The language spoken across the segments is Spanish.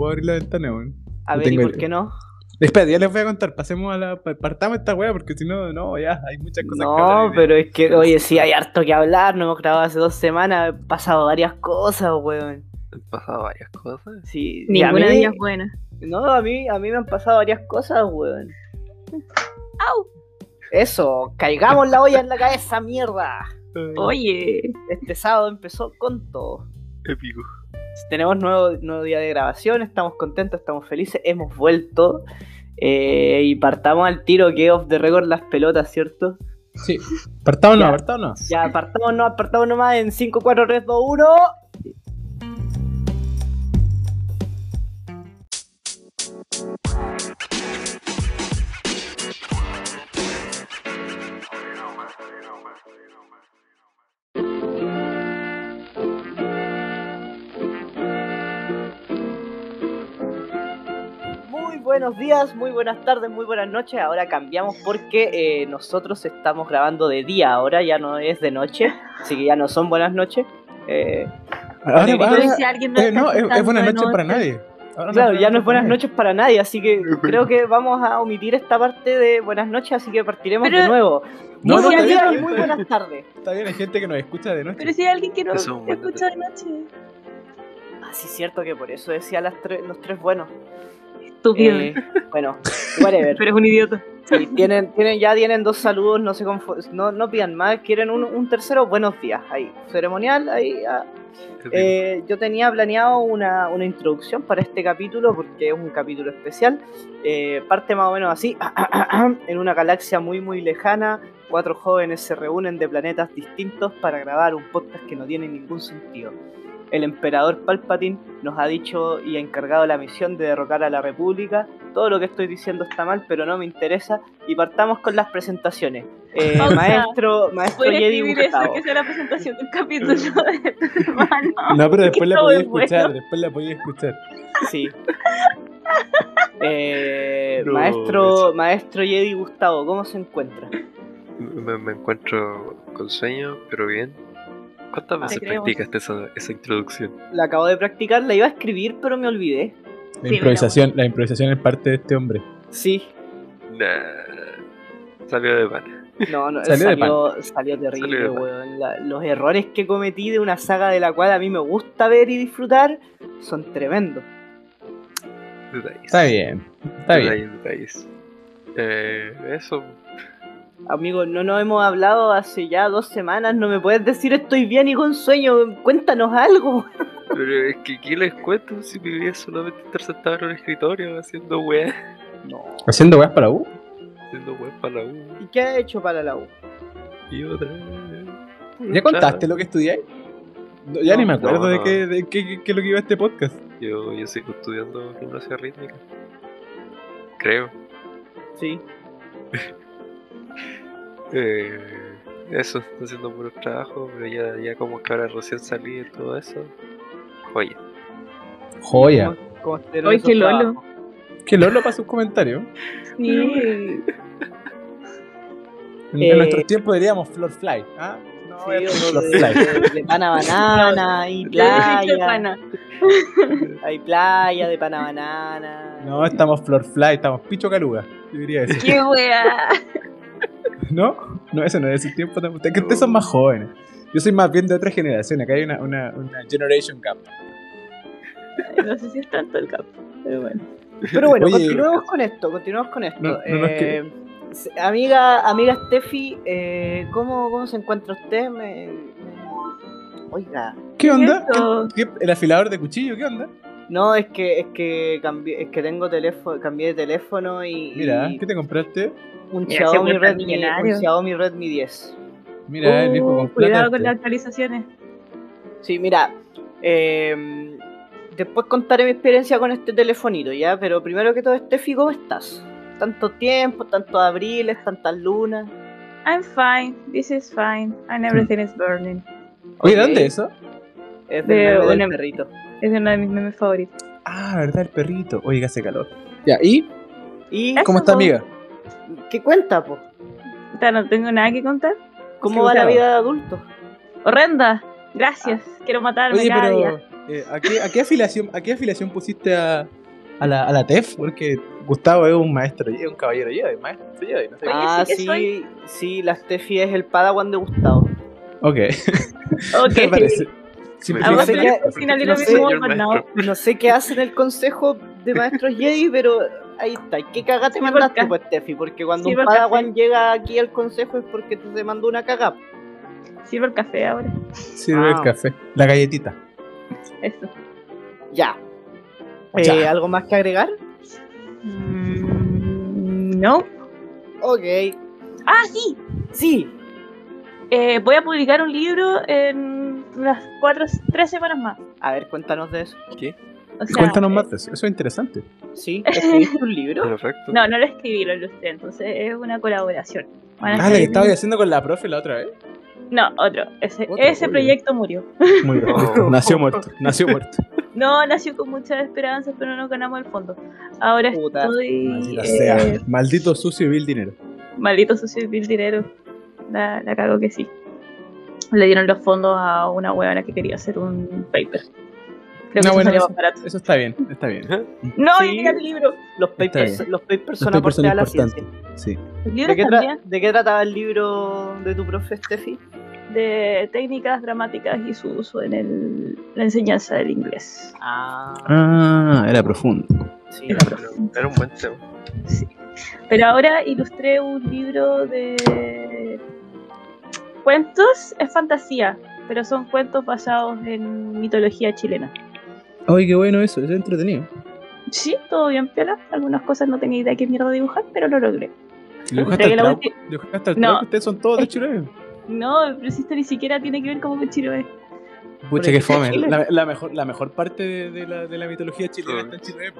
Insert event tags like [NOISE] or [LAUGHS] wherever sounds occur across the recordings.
puedo abrir la ventana, weón. A No ver, ¿y por idea. qué no? Espera, ya les voy a contar. Pasemos a la. pa- Partamos esta weá, porque si no, no, ya, hay muchas cosas que hablar No, pero es que, oye, sí, hay harto que hablar. No hemos grabado hace dos semanas. Han pasado varias cosas, weón. Han pasado varias cosas. Sí, Ninguna de ellas buena. No, a mí, a mí me han pasado varias cosas, weón. ¡Au! Eso, caigamos la olla en la cabeza, mierda. Oye, Este sábado empezó con todo. Épico. Tenemos nuevo, nuevo día de grabación, estamos contentos, estamos felices, hemos vuelto. eh, y partamos al tiro que off the record las pelotas, ¿cierto? Sí. Partamos no, Ya. partamos no. Ya, apartamos no, apartamos nomás en 5, 4, 3, 2, 1. Buenos días, muy buenas tardes, muy buenas noches. Ahora cambiamos porque eh, nosotros estamos grabando de día ahora, ya no es de noche, así que ya no son buenas noches. Eh, Ahora, ahora- pero si alguien no eh, no, es, es escuchando buena de noche para nadie. Ahora claro, ya no es buenas noches para nadie, así que creo que vamos a omitir esta parte de buenas noches, así que partiremos Pero- de nuevo. No, muy no, buenos está días y muy buenas tardes. Está bien, hay gente que nos escucha de noche. pero si hay alguien que no Eso es un buen escucha de noche. Ah, sí, cierto que por eso decía las tres, los tres buenos. Estúpido. Eh, bueno, whatever. pero es un idiota. Sí, tienen, tienen, ya tienen dos saludos, no se no, no pidan más, quieren un, un tercero, buenos días, ahí, ceremonial, ahí. ah. Eh, yo tenía planeado una, una introducción para este capítulo porque es un capítulo especial. Eh, parte más o menos así, [CLEARS THROAT] en una galaxia muy muy lejana, cuatro jóvenes se reúnen de planetas distintos para grabar un podcast que no tiene ningún sentido. El emperador Palpatine nos ha dicho y ha encargado la misión de derrocar a la República. Todo lo que estoy diciendo está mal, pero no me interesa. Y partamos con las presentaciones. Eh, [LAUGHS] maestro, maestro Jedi eso, Gustavo. que sea la presentación del capítulo de tu hermano. No, pero después la [LAUGHS] podía bueno. escuchar, después la podía escuchar. Sí. [LAUGHS] Eh, No, maestro, eso. maestro Jedi Gustavo, ¿cómo se encuentra? Me, me encuentro con sueño, pero bien. ¿Cuántas veces creemos. practicaste esa, esa introducción? La acabo de practicar, la iba a escribir, pero me olvidé. La Sí, improvisación, la improvisación es parte de este hombre. Sí, Nah. Salió de pana. no, no, [LAUGHS] Salió salió, de salió, terrible, Salió de pan. weón. La- los errores que cometí de una saga de la cual a mí me gusta ver y disfrutar son tremendos. Detalles. Está bien, está bien. Detalles. Eh, eso. Amigo, no nos hemos hablado hace ya dos semanas, no me puedes decir estoy bien y con sueño, cuéntanos algo. [LAUGHS] Pero es que, ¿qué les cuento si mi vida solamente estar sentado en un escritorio haciendo weá? No. ¿Haciendo weas para U? Haciendo weá para la U ¿Y qué ha hecho para la U? y otra. ¿Ya contaste lo que estudiáis? No, ya No, ni me acuerdo no, de qué de qué, qué es lo que iba este podcast. Yo, yo sigo estudiando gimnasia rítmica. Creo. Sí. [LAUGHS] Eh, eso, estoy haciendo puros trabajos, pero ya, ya como que ahora recién salí de todo eso. Joya. Joya. ¿Cómo- esos qué lolo. trabajos? Que Lolo para sus comentarios. Sí. En, Eh, nuestros tiempos diríamos Floor Fly. ¿ah? No, Sí, de, Fly. de- de pana banana, [LAUGHS] y playa, pana. [LAUGHS] hay playa de pana banana. No, estamos Floor Fly, estamos Picho Caluga. Yo diría eso. ¡Qué wea! [LAUGHS] [LAUGHS] ¿No? No, eso no es ese tiempo. que ustedes son más jóvenes. Yo soy más bien de otra generación. Acá hay una, una, una generation gap. No sé si es tanto el campo, pero bueno. Pero bueno, Oye. continuemos con esto, continuemos con esto. No, no, no, Eh, amiga, amiga Steffi, eh, ¿cómo, ¿cómo se encuentra usted? Me- me- Oiga, ¿Qué onda? eso? ¿Qué- qué- ¿El afilador de cuchillo? ¿Qué onda? No, es que es que cambié, es que tengo teléfono, cambié de teléfono y, Mira, y ¿qué te compraste? un Mira, Xiaomi Redmi, millonario. un Xiaomi Redmi 10. Mira, el viejo Uh, con cuidado plata. con las actualizaciones. Sí, mira, eh, después contaré mi experiencia con este telefonito, ¿ya? Pero primero que todo, Steffi, ¿cómo estás? Tanto tiempo, tantos abriles, tantas lunas. I'm fine. This is fine. And everything is burning. Oye, Ok. ¿dónde es eso? Es De del meme del una- perrito. Es uno de mis memes favoritos. Ah, ¿verdad? El perrito. Oye, que hace calor. Ya, ¿y? ¿Y ¿Cómo está, amiga? qué cuenta, po? Puta, No tengo nada que contar. ¿Cómo Sí, va la vida de adulto? Horrenda. Gracias. Quiero matarme Oye, cada día. pero. eh, ¿a, qué, a, qué afiliación, ¿a qué afiliación pusiste a, a, la, a la TEF? Porque Gustavo es un maestro, es un caballero Jedi, maestro Jedi, no sé. Ah, sí sí, sí, la Steffi es el Padawan de Gustavo. Ok, [LAUGHS] Ok. me parece. Sé no sé. No qué hace en el consejo de maestros Jedi, pero ahí está. ¿Y ¿Qué cagada te Sirve mandaste, pues, Steffi? Porque cuando Sirve un Padawan llega aquí al consejo es porque tú te mandó una cagada. Sirvo el café ahora. Sirve Ah. el café. La galletita. Eso. Ya. Eh. ¿Algo más que agregar? Mm, no. Ok. Ah, sí. Sí. Eh, voy a publicar un libro en unas cuatro, tres semanas más. A ver, cuéntanos de eso. O sea, Cuéntanos eh, más de eso, eso es interesante. Sí, [LAUGHS] ¿escribiste un libro? Perfecto. No, no lo escribí, lo ilustré, entonces es una colaboración. Van Ah, la que escribir- estaba haciendo con la profe la otra vez. No, otro. Ese, Otro, ese proyecto murió. Muy bien. [LAUGHS] Nació muerto, nació muerto. No, nació con muchas esperanzas, pero no ganamos el fondo. Ahora Puta. estoy. Maldita eh, sea. Maldito sucio y vil dinero. Maldito sucio y vil dinero. La, la cago que sí. Le dieron los fondos a una huevona que quería hacer un paper. Creo que No, eso bueno, salió eso, más barato. eso está bien, está bien. No, Sí. y mira el libro. Los papers, los papers son Los papers aporte son a la importantes. ciencia. Sí. Los ¿De qué, tra- también ¿De qué trataba el libro de tu profe, Steffi? de técnicas dramáticas y su uso en el- la enseñanza del inglés. Ah, Ah, era profundo. sí. Era Era un buen tema. Sí. Pero ahora ilustré un libro de cuentos, es fantasía, pero son cuentos basados en mitología chilena. Oye, qué bueno eso, es entretenido. Sí, todo bien, piola. Algunas cosas no tenía idea qué mierda dibujar, pero lo logré. ¿Dibujaste al trauco? ¿Dibujaste al No. Ustedes son todos de [LAUGHS] Chile. No, pero si esto ni siquiera tiene que ver como con Chiloé. Pucha, que fome. La, la mejor, la mejor parte de, de la, de la mitología chilena está en Chile.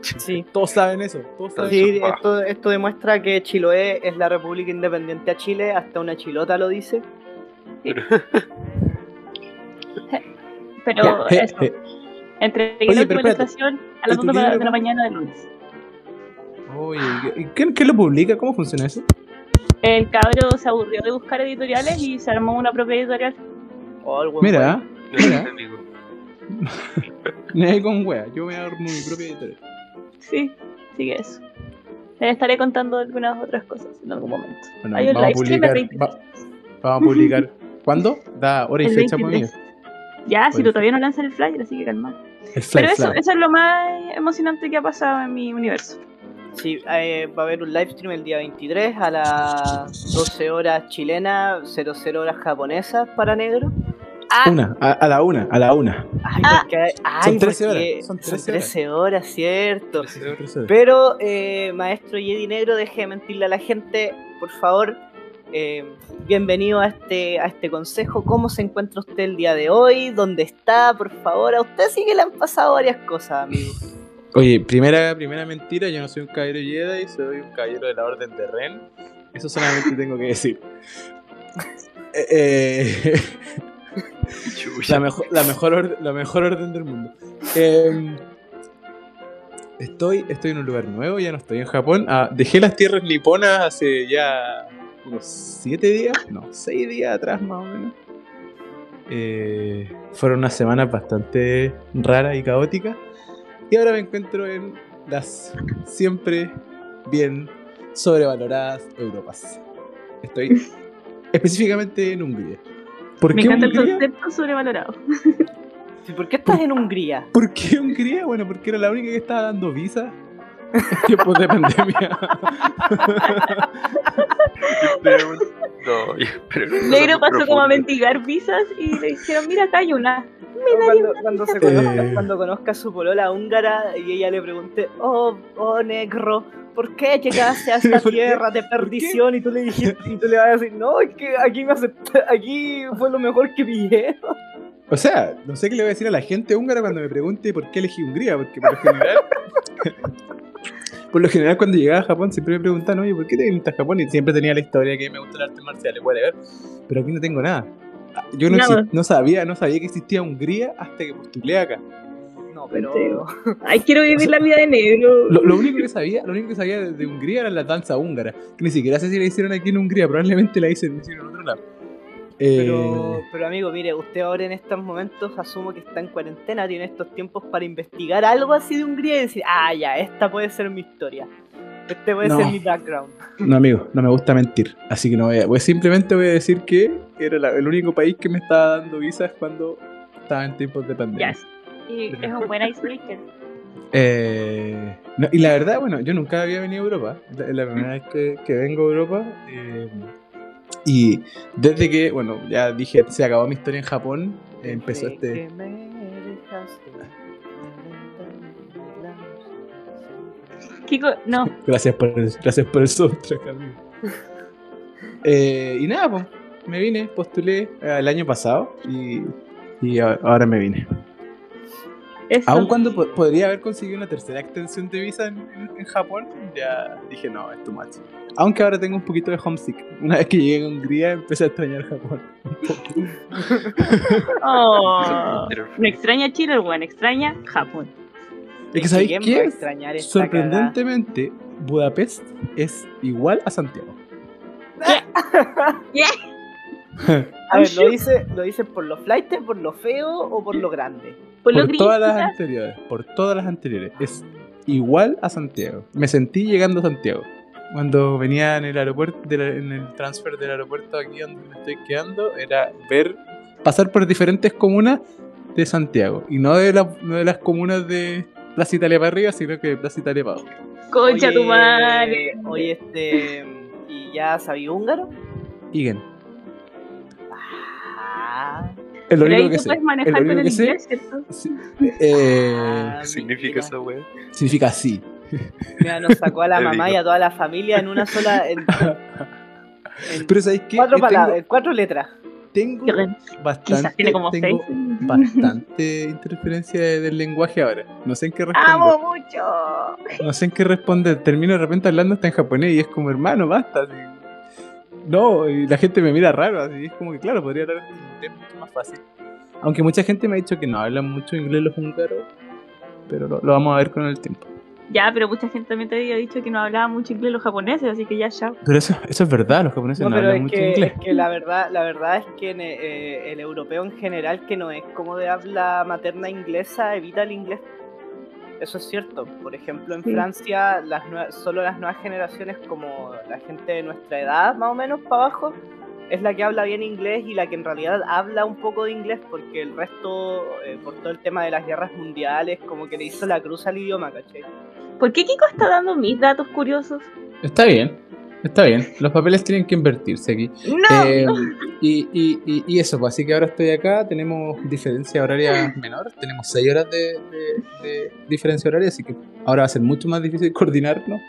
Sí. Todos saben eso. Todos saben Sí, Eso, esto, esto demuestra que Chiloé es la república independiente a Chile, hasta una chilota lo dice. Pero [LAUGHS] Ya, je- eso, entregué Oye, la pero documentación a ¿Y las tu 2 de la, de mañana del lunes. Oye, ¿y ¿quién, quién lo publica? ¿Cómo funciona eso? El cabro se aburrió de buscar editoriales y se armó una propia editorial. O algo Mira, Mira. [LAUGHS] [LAUGHS] ahí con wea. Yo me armo mi propia editorial. Sí, sigue eso. Les estaré contando algunas otras cosas en algún momento. Bueno, Hay un vamos a live stream el publicar. 23. va- vamos a publicar. [LAUGHS] ¿Cuándo? Da hora y El fecha, 23. amigo. Ya, si todavía no lanzas el flyer, así que calma. El fly, Pero eso, fly. eso es lo más emocionante que ha pasado en mi universo. Sí, eh, va a haber un live stream el día 23 a las 12 horas chilenas, 00 horas japonesas para negro. Ah, Una, a, a la una, a la una. ay, Ah. porque, ay, Son 13 porque horas, son son 13 13 horas, cierto. Pero, Pero, eh, maestro Jedi Negro, deje de mentirle a la gente, por favor. eh, bienvenido a este, a este consejo. ¿Cómo se encuentra usted el día de hoy? ¿Dónde está? Por favor, a usted sí que le han pasado varias cosas, amigo. Oye, primera, primera mentira, yo no soy un caballero Jedi, soy un caballero de la Orden de Ren. Eso solamente tengo que decir. [LAUGHS] Eh, eh. La, mejor, la, mejor orden, la mejor orden del mundo. Eh, estoy, estoy en un lugar nuevo, ya no estoy en Japón. Ah, dejé las tierras niponas hace ya unos 7 días, no, 6 días atrás más o menos. Eh, fueron unas semanas bastante raras y caóticas. Y ahora me encuentro en las siempre bien sobrevaloradas Europas. Estoy específicamente en Hungría. ¿Por Me qué encanta el Hungría? concepto sobrevalorado. Sí, ¿Por qué estás en Hungría? ¿Por qué Hungría? Bueno, porque era la única que estaba dando visa [LAUGHS] en tiempos de pandemia. Pero- No, yo- pero no Negro pasó como a mendigar visas y le dijeron, mira, acá hay una. Cuando, cuando se conozca, Eh. cuando conozca a su polola húngara y ella le pregunte, oh, oh negro, ¿por qué llegaste a [LAUGHS] esta tierra de perdición? Y tú le dijiste, y tú le vas a decir, no, es que aquí me acepta, aquí fue lo mejor que pillé. O sea, no sé qué le voy a decir a la gente húngara cuando me pregunte por qué elegí Hungría, porque por lo general. [LAUGHS] por lo general, cuando llegaba a Japón, siempre me preguntan, oye, ¿por qué te viniste a Japón? Y siempre tenía la historia que me gusta el arte marcial, whatever. Pero aquí no tengo nada. Ah, Yo no, no sabía, no sabía que existía Hungría hasta que postulé acá. No, pero... Ay, quiero vivir la vida de negro. Lo, lo único que sabía, lo único que sabía de, de Hungría era la danza húngara, que ni siquiera sé si la hicieron aquí en Hungría, probablemente la hicieron en otro lado. Pero, Eh, pero amigo, mire, usted ahora en estos momentos asumo que está en cuarentena, tiene estos tiempos para investigar algo así de Hungría y decir, ah, ya, esta puede ser mi historia. Este puede No. ser mi background. no, amigo, no me gusta mentir. Así que no voy a. Pues simplemente voy a decir que era la- el único país que me estaba dando visas cuando estaba en tiempos de pandemia. Yes. Y [LAUGHS] es un buen icebreaker. Eh, no, y la verdad, bueno, yo nunca había venido a Europa. Es la, la primera vez que, que vengo a Europa. eh, y desde que, bueno, ya dije, se acabó mi historia en Japón, empezó este. Kiko, no. Gracias por el, gracias por el soundtrack, amigo. [LAUGHS] Eh, y nada, pues, me vine, postulé eh, el año pasado y, y ahora me vine. Eso. Aun cuando po- podría haber conseguido una tercera extensión de visa en, en- en Japón, ya dije no, es too much. Aunque ahora tengo un poquito de homesick. Una vez que llegué a Hungría empecé a extrañar Japón. [LAUGHS] Oh, no extraña Chile, el weón, extraña Japón. Es que ¿sabéis ¿Quién va a qué? extrañar Sorprendentemente, Budapest es igual a Santiago. [LAUGHS] [LAUGHS] A ver, ¿lo dice, ¿lo dice por los flights, por lo feo o por lo grande? Por todas las anteriores, por todas las anteriores. Es igual a Santiago. Me sentí llegando a Santiago. Cuando venía en el aeropuerto, la- en el transfer del aeropuerto aquí donde me estoy quedando, era ver, pasar por diferentes comunas de Santiago. Y no de, la- no de las comunas de Plaza Italia para arriba, sino que de Plaza Italia para abajo. Concha Oye, tu madre. Oye, este. ¿Y ya sabía húngaro? Igen. Ah, Es lo Pero único ahí que tú sé. puedes Es manejar con el inglés, ¿cierto? Sí. Eh, Ah, ¿Qué significa esa weá? significa sí. Mira, nos sacó a la [LAUGHS] mamá digo. y a toda la familia en una sola. En, [LAUGHS] en Pero ¿sabéis qué? cuatro palabras, en cuatro letras. Tengo, tengo bastante, Quizás tiene como tengo seis. bastante [LAUGHS] interferencia de- del lenguaje ahora. No sé en qué responder. ¡Amo mucho! No sé en qué responder. Termino de repente hablando hasta en japonés y es como, hermano, basta. así. No, y la gente me mira raro. Así es como que, claro, podría hablar inglés mucho más fácil. Aunque mucha gente me ha dicho que no hablan mucho inglés los húngaros. Pero lo, lo vamos a ver con el tiempo. Ya, pero mucha gente también te había dicho que no hablaba mucho inglés los japoneses, así que ya, ya. Pero eso, eso es verdad, los japoneses No, no, pero hablan es mucho que, inglés. es que la verdad, la verdad es que en, eh, el europeo en general que no es como de habla materna inglesa evita el inglés. Eso es cierto. Por ejemplo, en Sí. Francia las solo las nuevas generaciones como la gente de nuestra edad, más o menos para abajo, es la que habla bien inglés y la que en realidad habla un poco de inglés porque el resto, eh, por todo el tema de las guerras mundiales, como que le hizo la cruz al idioma, ¿cachai? ¿Por qué Kiko está dando mis datos curiosos? Está bien, está bien. Los papeles tienen que invertirse aquí. ¡No! Eh, y, y, y, y eso, pues así que ahora estoy acá, tenemos diferencia horaria menor, tenemos 6 horas de, de- de diferencia horaria, así que ahora va a ser mucho más difícil [LAUGHS] coordinarnos.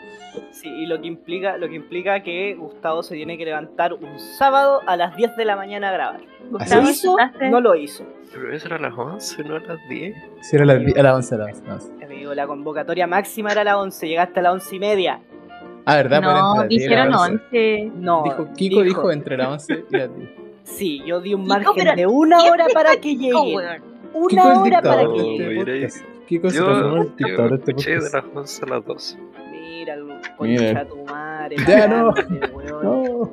Sí, y lo que implica, lo que implica que Gustavo se tiene que levantar un sábado a las 10 de la mañana a grabar. Gustavo. No lo hizo. Pero eso era a las 11, no a las 10. Si era a las, die- a las 11 a las 11. a las 11. Amigo, la convocatoria máxima era a las 11, llegaste a las 11 y media. Ah, ¿verdad? Entre No, las 10 y dijeron las 11. 11. No. Dijo, Kiko dijo, entre las 11 y las 10. Sí, yo di un Kiko, margen pero- de una ¿quién hora para que llegue. Una hora para que llegue. podcast. Kiko se transformó en dictador de este escuché de podcast. las 11 a las 12. Mira, concha tu madre. Ya no. [LAUGHS] No.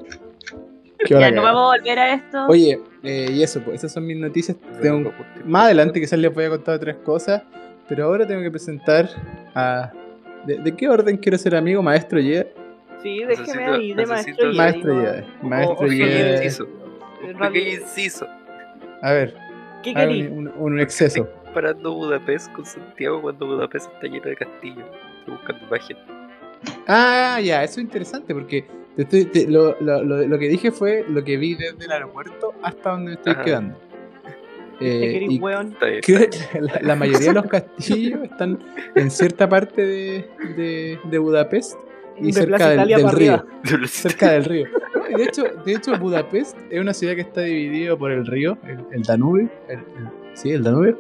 Ya, no vamos a volver a esto. Oye, eh, y eso, pues esas son mis noticias. Tengo- más adelante quizás les voy a contar otras cosas, pero ahora tengo que presentar a... ¿De, de qué orden quiero ser amigo? Maestro Jedi. Sí, déjeme Necesito- ahí de maestro Jedi, Maestro. Jedi. Maestro Jedi. Un pequeño inciso. A ver, ¿Qué haga querís? un, un- un exceso. Comparando Budapest con Santiago cuando Budapest está lleno de castillos. Estoy buscando imagen. Ah, ya, eso es interesante porque te estoy- te- lo, lo- lo- lo que dije fue lo que vi desde el aeropuerto hasta donde me estoy Ajá. quedando. ¿Qué Eh, y weón? Que [LAUGHS] la, la mayoría de los castillos están en cierta parte de, de- de Budapest y De cerca del, del río. cerca del río. De hecho, de hecho, Budapest es una ciudad que está dividida por el río, el, el Danubio, el- el- sí, el Danubio,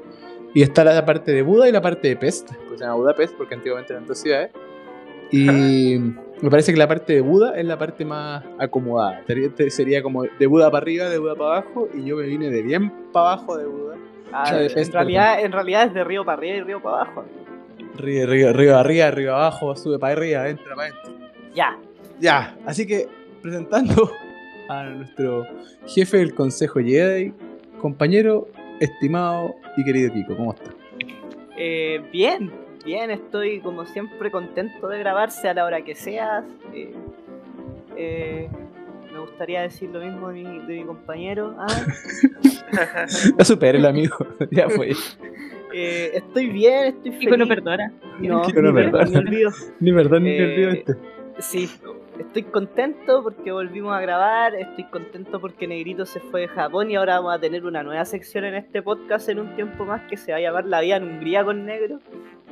y está la parte de Buda y la parte de Pest, pues se llama Budapest porque antiguamente eran dos ciudades. Y [LAUGHS] me parece que la parte de Buda es la parte más acomodada. Sería, sería como de Buda para arriba, de Buda para abajo, y yo me vine de bien para abajo de Buda. Ah, de en, realidad, en realidad es de río para arriba y río para abajo. Río, río, río arriba, río abajo, sube para arriba, entra para adentro. Ya. Ya, así que presentando a nuestro jefe del Consejo Jedi, compañero, estimado y querido Kiko. ¿Cómo está? Eh, bien, bien, estoy como siempre contento de grabarse a la hora que sea. Eh, eh, me gustaría decir lo mismo de mi, de mi compañero. Ah, [LAUGHS] Ya superé el amigo, [LAUGHS] ya fue. eh, estoy bien, estoy feliz. Kiko no perdona. No, no ni- perdona. ni olvido. Ni perdón ni Eh, olvido este. Sí, estoy contento porque volvimos a grabar, estoy contento porque Negrito se fue de Japón y ahora vamos a tener una nueva sección en este podcast en un tiempo más que se va a llamar La vida en Hungría con Negro.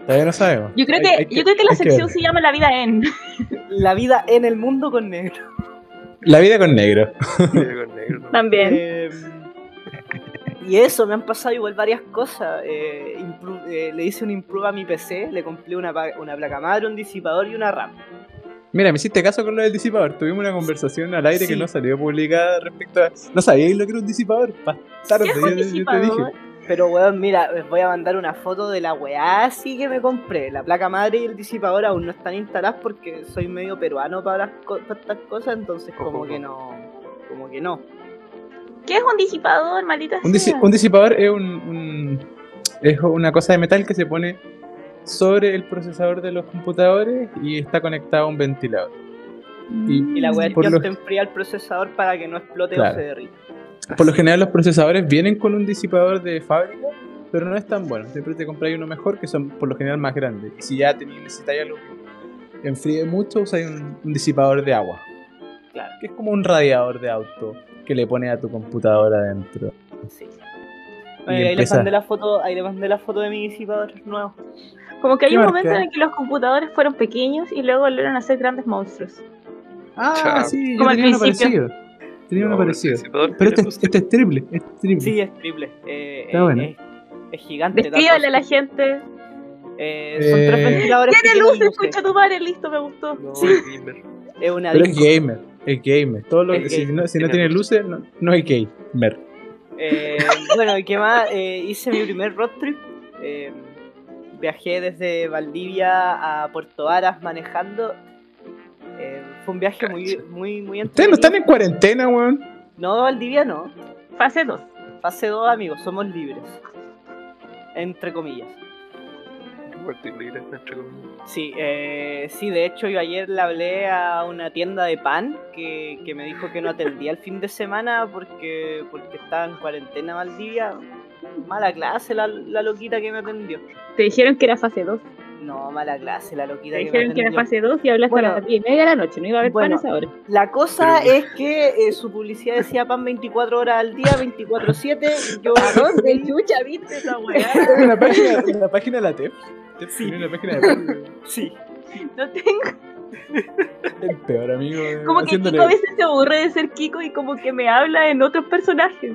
Todavía no sabemos. Yo creo Hay- que, yo creo que la sección se llama La vida en. [LAUGHS] La vida en el mundo con Negro. La vida con negro. Con negro. También. Eh, y eso, me han pasado igual varias cosas. Eh, eh, le hice un improve a mi PC, le compré una, una placa madre, un disipador y una RAM. Mira, me hiciste caso con lo del disipador. Tuvimos una conversación al aire que no salió publicada respecto a. No sabíais lo que era un disipador. Bastardo, ¿Qué es yo, un yo te disipador? dije. Pero weón, mira, les voy a mandar una foto de la weá así que me compré. La placa madre y el disipador aún no están instaladas porque soy medio peruano para, las co- para estas cosas, entonces como que no. Como que no. ¿Qué es un disipador, maldita Un, disi- un disipador es, un, un- es una cosa de metal que se pone sobre el procesador de los computadores y está conectado a un ventilador. y- Y la Mm, Por es lo- que enfría el procesador para que no explote Claro. o se derrita. Por lo general los procesadores vienen con un disipador de fábrica, pero no es tan bueno. Siempre te compráis uno mejor que son por lo general más grandes. Y si ya necesitáis algo que enfríe mucho, usáis un, un disipador de agua. Claro. Que es como un radiador de auto que le pones a tu computadora adentro. Sí. Bueno, ahí les empieza- mandé la foto, ahí les mandé la foto de mi disipador nuevo. Como que hay ¿Qué un marca? momento en el que los computadores fueron pequeños y luego volvieron a ser grandes monstruos. Ah, Chao. sí, yo Como al tenía uno principio. parecido. Tenía uno No, el parecido. Pero este, este es triple, es triple. Sí, es triple. Eh, Está eh, bueno. es, es gigante. Descríbale a la gente. Eh, son Eh, tres ventiladores. Tiene luces. escucha tu madre, listo, me gustó. No, Sí. el [LAUGHS] gamer. Es una Pero es disco. gamer, es gamer. Todo lo Es que, si gamer. no, si no Tiene tiene luces, no, no es gamer. Eh, bueno, ¿y qué más? Eh, hice mi primer road trip. Eh, viajé desde Valdivia a Puerto Varas manejando. Eh, fue un viaje muy, muy, muy Ustedes no están en cuarentena, weón. No, Valdivia no. Fase 2. Fase 2, amigos, somos libres. Entre comillas. Libre, entre comillas. Sí, eh, sí, de hecho yo ayer le hablé a una tienda de pan que, que me dijo que no atendía el fin de semana porque, porque estaba en cuarentena Valdivia. Mala clase la, la loquita que me atendió. Te dijeron que era fase 2. No, mala clase la loquita Te que me dijeron que era fase 2 y hablaste Bueno. a las 10 y media de la noche. No iba a haber Bueno. pan esa hora. La cosa Pero- es que eh, su publicidad decía pan 24 horas al día, 24-7. Yo ¿A dónde chucha viste esa weá? [LAUGHS] En la página, en la página de la TEP. TEP Sí. tiene una página de TEP. [LAUGHS] Sí. No tengo. El peor amigo. de- Como que haciéndole- Kiko a veces se aburre de ser Kiko y como que me habla en otros personajes.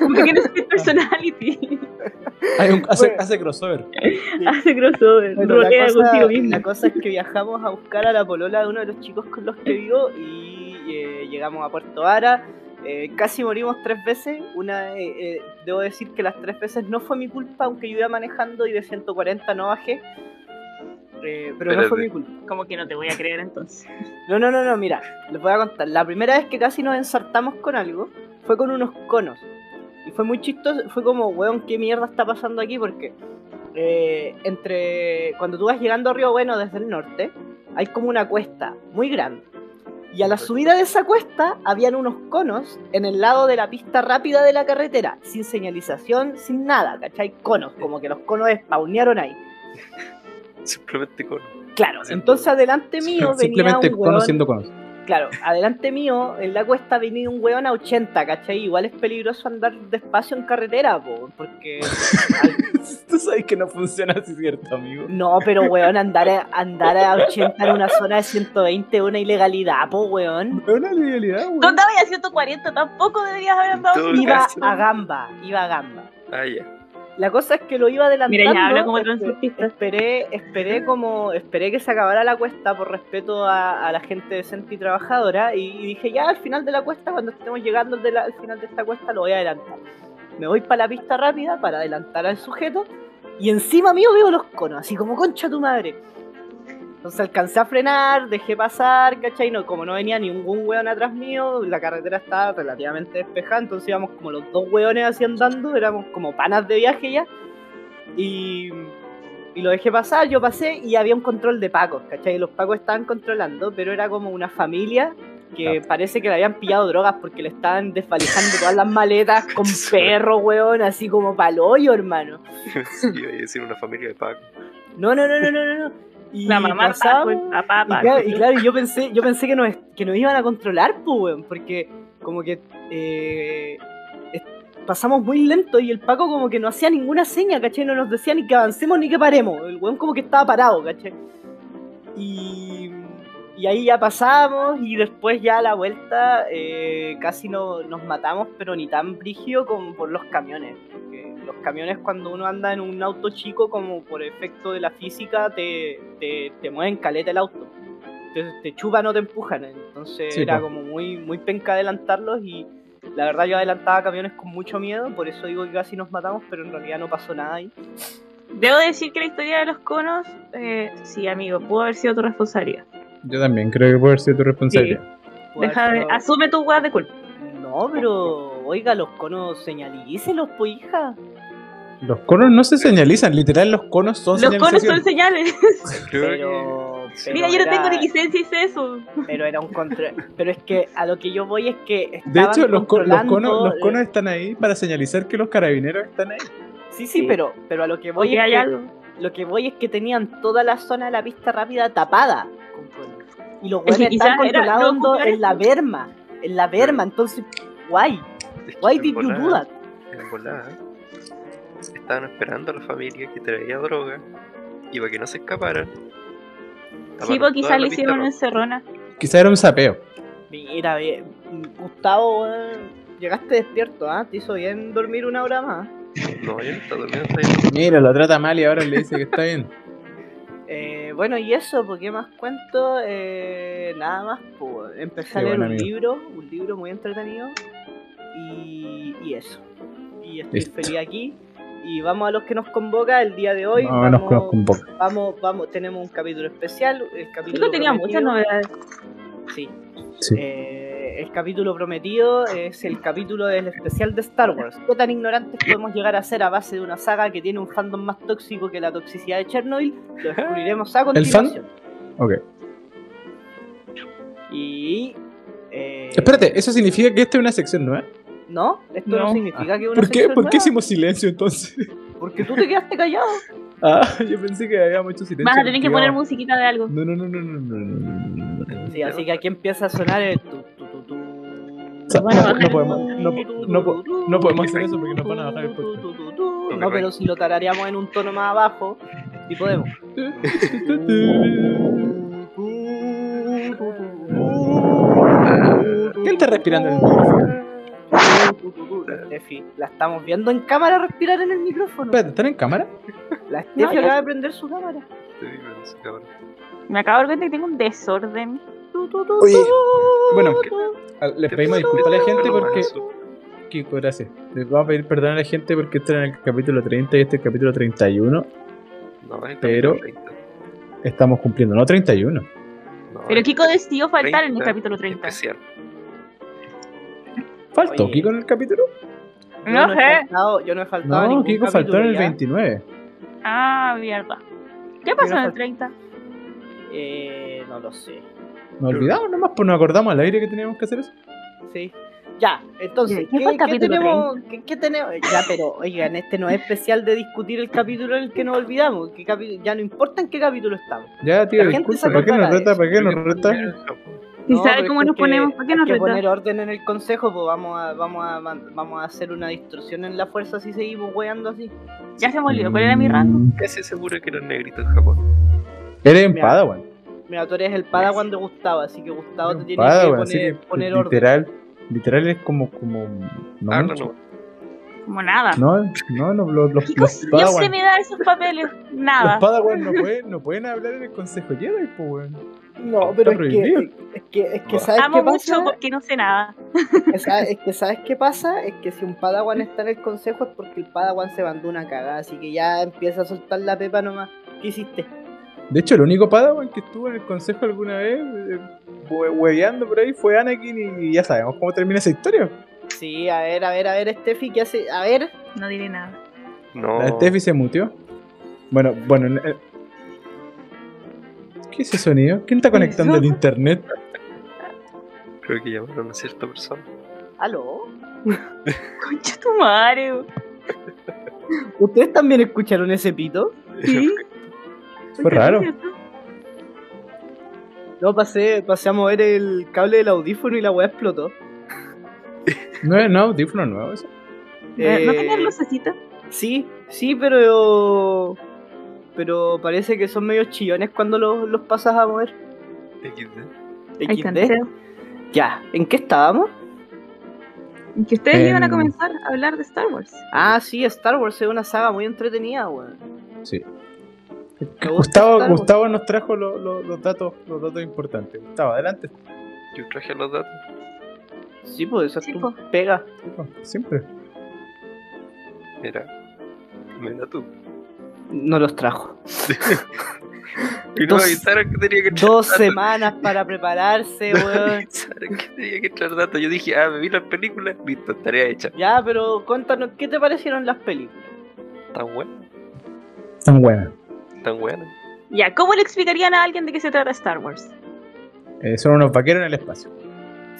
Como que tiene split personality. [LAUGHS] Hay un- hace, Bueno. hace crossover. Hace crossover. Bueno, la, cosa, mismo. la cosa es que viajamos a buscar a la polola de uno de los chicos con los que vivo y eh, llegamos a Puerto Vara. Eh, casi morimos tres veces. Una, eh, eh, debo decir que las tres veces no fue mi culpa, aunque yo iba manejando y de 140 no bajé. Eh, pero no fue mi culpa. Como que no te voy a creer entonces. No, no, no, no, mira, les voy a contar. La primera vez que casi nos ensartamos con algo fue con unos conos. Y fue muy chistoso, fue como, weón, ¿qué mierda está pasando aquí? Porque eh, entre cuando tú vas llegando a Río Bueno desde el norte, hay como una cuesta muy grande. Y a la subida de esa cuesta habían unos conos en el lado de la pista rápida de la carretera, sin señalización, sin nada, ¿cachai? Conos, como que los conos spawnearon ahí. Simplemente con. Claro, entonces adelante mío [LAUGHS] venía Simplemente un weón, conociendo conos. Claro, adelante mío, en la cuesta venía un weón a 80, ¿cachai? Igual es peligroso andar despacio en carretera, po, porque... [LAUGHS] Tú sabes que no funciona así, ¿cierto, amigo? No, pero weón, andar a, andar a 80 en una zona de 120 es una ilegalidad, po, weón. Es una legalidad, weón. Tú andabas a 140, tampoco deberías haber andado Iba caso. a gamba, iba a gamba. Ah, ya. La cosa es que lo iba adelantando. Mira, ya habla como transportista. Esperé, esperé como, esperé que se acabara la cuesta por respeto a, a la gente decente y trabajadora y, y dije ya al final de la cuesta, cuando estemos llegando al, de la- al final de esta cuesta, lo voy a adelantar. Me voy para la pista rápida para adelantar al sujeto y encima mío veo los conos, así como concha tu madre. Entonces alcancé a frenar, dejé pasar, ¿cachai? No, como no venía ningún weón atrás mío, la carretera estaba relativamente despejada, entonces íbamos como los dos weones así andando, éramos como panas de viaje ya. Y, y lo dejé pasar, yo pasé y había un control de pacos, ¿cachai? Los pacos estaban controlando, pero era como una familia que parece que le habían pillado drogas porque le estaban desvalijando todas las maletas con [LAUGHS] perro, weón, así como paloyo, hermano. Iba a decir una familia de Paco. No, no, no, no, no, no. Y La mamá pasamos- Paco, el papá y claro, y claro, yo pensé, yo pensé que nos, que nos iban a controlar, pues, weón, porque como que eh, pasamos muy lento y el Paco como que no hacía ninguna seña, ¿cachai? No nos decía ni que avancemos ni que paremos. El weón como que estaba parado, ¿cachai? Y, y ahí ya pasamos y después ya a la vuelta eh, casi no, nos matamos, pero ni tan brígido como por los camiones. Porque los camiones cuando uno anda en un auto chico, como por efecto de la física, te, te, te mueven caleta el auto. Te, te chupan o te empujan. Entonces Sí, era como muy, muy penca adelantarlos y la verdad yo adelantaba camiones con mucho miedo, por eso digo que casi nos matamos, pero en realidad no pasó nada ahí. Debo decir que la historia de los conos, eh, sí, amigo, pudo haber sido tu responsabilidad. Yo también creo que puede haber sido tu responsabilidad. Deja de, asume tu weas de culpa. No, pero oiga, los conos señalícelos, pues hija. Los conos no se señalizan, literal los conos son Los conos son señales. [LAUGHS] Pero, pero Mira, yo no era- tengo ni licencia y sé eso. Pero era un control. Pero es que a lo que yo voy es que. De hecho, los, co- los controlando- conos, los conos están ahí para señalizar que los carabineros están ahí. Sí, sí, Sí. pero, pero a lo que voy es hay que, algo. lo que voy es que tenían toda la zona de la pista rápida tapada con conos. Y los Es que buenos quizás estaban era- controlando no, en la berma. En la berma, entonces, guay. Es que Why did you do that? En volada, estaban esperando a la familia que traía droga y para que no se escaparan. Sí, toda quizás le hicieron una roja. encerrona. Quizá era un sapeo. Mira, bien. Gustavo, llegaste despierto, ¿ah? Te hizo bien dormir una hora más. [LAUGHS] No, ya no está durmiendo, está ahí. Mira, lo trata mal y ahora le dice que está bien. [LAUGHS] Eh, bueno, y eso, ¿por qué más cuento? Eh, nada más, pues empecé a leer un amigo. libro, un libro muy entretenido. Y, y eso. Y estoy Listo. feliz aquí. Y vamos a los que nos convoca el día de hoy. No, nos vamos, conozco un poco. vamos, vamos, tenemos un capítulo especial. El capítulo tenía prometido. muchas novedades. Sí. Sí. Eh, el capítulo prometido es el capítulo del especial de Star Wars. ¿Qué tan ignorantes podemos llegar a ser a base de una saga que tiene un fandom más tóxico que la toxicidad de Chernobyl? Lo descubriremos a ¿El fan? continuación. Ok. Y. eh, Espérate, ¿eso significa que esta es una sección nueva? No, ¿No? Esto no, significa que una ¿Por qué, ¿Por qué hicimos silencio entonces? Porque tú te quedaste callado. Ah, yo pensé que había mucho silencio. Vas a tener que poner musiquita de algo. No, no, no, no, no, no, no, Sí, así que aquí empieza a sonar el tu, no, podemos, no, podemos hacer eso porque nos van a bajar el podcast. No, pero si lo tararíamos en un tono más abajo, sí podemos. ¿Quién está respirando en el micrófono? [LAUGHS] Steffi, la estamos viendo en cámara respirar en el micrófono. Espérate, ¿están en cámara? La Steffi No, ya- acaba de prender su cámara. Me acabo de dar cuenta que tengo un desorden. Oye, bueno, Les pedimos disculpas a la gente porque. Kiko, gracias. Les vamos a pedir perdón a la gente porque este era en el capítulo 30 y este es el capítulo 31. No, es Pero- capítulo 30. Estamos cumpliendo, no 31. No, Pero Kiko decidió faltar en el 30 capítulo 30. Especial. ¿Faltó Oye. Kiko en el capítulo? Yo No he sé. faltado, yo no he faltado No, ningún Kiko faltó en el ya. 29. Ah, mierda. ¿Qué pasó no en el fal- 30? Eh, no lo sé. Nos olvidamos nomás, pues nos acordamos al aire que teníamos que hacer eso. Sí. Ya, entonces, ¿Qué ¿qué, qué capítulo tenemos? ¿qué, qué tenemos? Ya, pero, oigan, este no es especial de discutir el capítulo en el que nos olvidamos. ¿Qué capi- ya no importa en qué capítulo estamos. Ya, tío, La gente disculpa, se ¿para qué nos reta? ¿Para qué nos que reta? ¿Y No, sabe cómo nos ponemos? ¿Para qué hay nos que reta? poner orden en el consejo, pues vamos a, vamos a, vamos a hacer una distorsión en la fuerza si seguimos weando así. Ya se me olvidó. ¿Cuál era mi rango? Mm. Casi seguro que eran negritos en Japón. Eres en. Padawan. Mira, tú eres el Padawan de Gustavo, así que Gustavo te En tiene que así poner, que poner orden. literal, literal es como, como, no Ah, no, mucho. no. Como nada. No, no, no, los, los, los Padawan, me da esos papeles. Nada. los Padawan no pueden, no pueden hablar en el consejo Jedi, pues, weón. No, pero es que, es que, es que ¿sabes Amo qué mucho pasa? porque no sé nada. [LAUGHS] Es que- es que ¿sabes qué pasa? Es que si un Padawan está en el consejo es porque el Padawan se mandó una cagada, así que ya empieza a soltar la pepa nomás. ¿Qué hiciste? De hecho, el único Padawan que estuvo en el consejo alguna vez, eh, hue- hueveando por ahí, fue Anakin y ya sabemos cómo termina esa historia. Sí, a ver, a ver, a ver, Steffi, ¿qué hace? A ver. No diré nada. No. La Steffi se mutió. Bueno, bueno. ¿Qué es ese sonido? ¿Quién está conectando el internet? Creo que llamaron a cierta persona. ¿Aló? [LAUGHS] Concha tu madre. ¿Ustedes también escucharon ese pito? Sí. [LAUGHS] Fue raro. No, pasé, pasé a mover el cable del audífono y la weá explotó. No es no, audífono nuevo eso. Eh, ¿No Eh, tenías lucecita? Sí, sí, pero. Pero parece que son medio chillones cuando los, los pasas a mover. XD. XD. Ya, ¿en qué estábamos? Que ustedes iban a comenzar a hablar de Star Wars. Ah, sí, Star Wars es una saga muy entretenida, weón. Sí. Gustavo, Star Wars. Gustavo nos trajo lo- lo- los datos, los datos importantes. Gustavo, adelante. Yo traje los datos. Sí, pues esa es Sí, tu po. pega. Siempre. Mira. Mira tú. No los trajo. [LAUGHS] Y no Dos- avisaron que tenía que traer Dos datos. semanas para prepararse, [LAUGHS] No weón. avisaron que tenía que traer datos. Yo dije, ah, me vi las películas. Listo, tarea hecha. Ya, pero cuéntanos, ¿qué te parecieron las películas? Tan buena. Tan buenas. Tan buena. Ya, ¿cómo le explicarían a alguien de qué se trata Star Wars? Eh, son unos vaqueros en el espacio.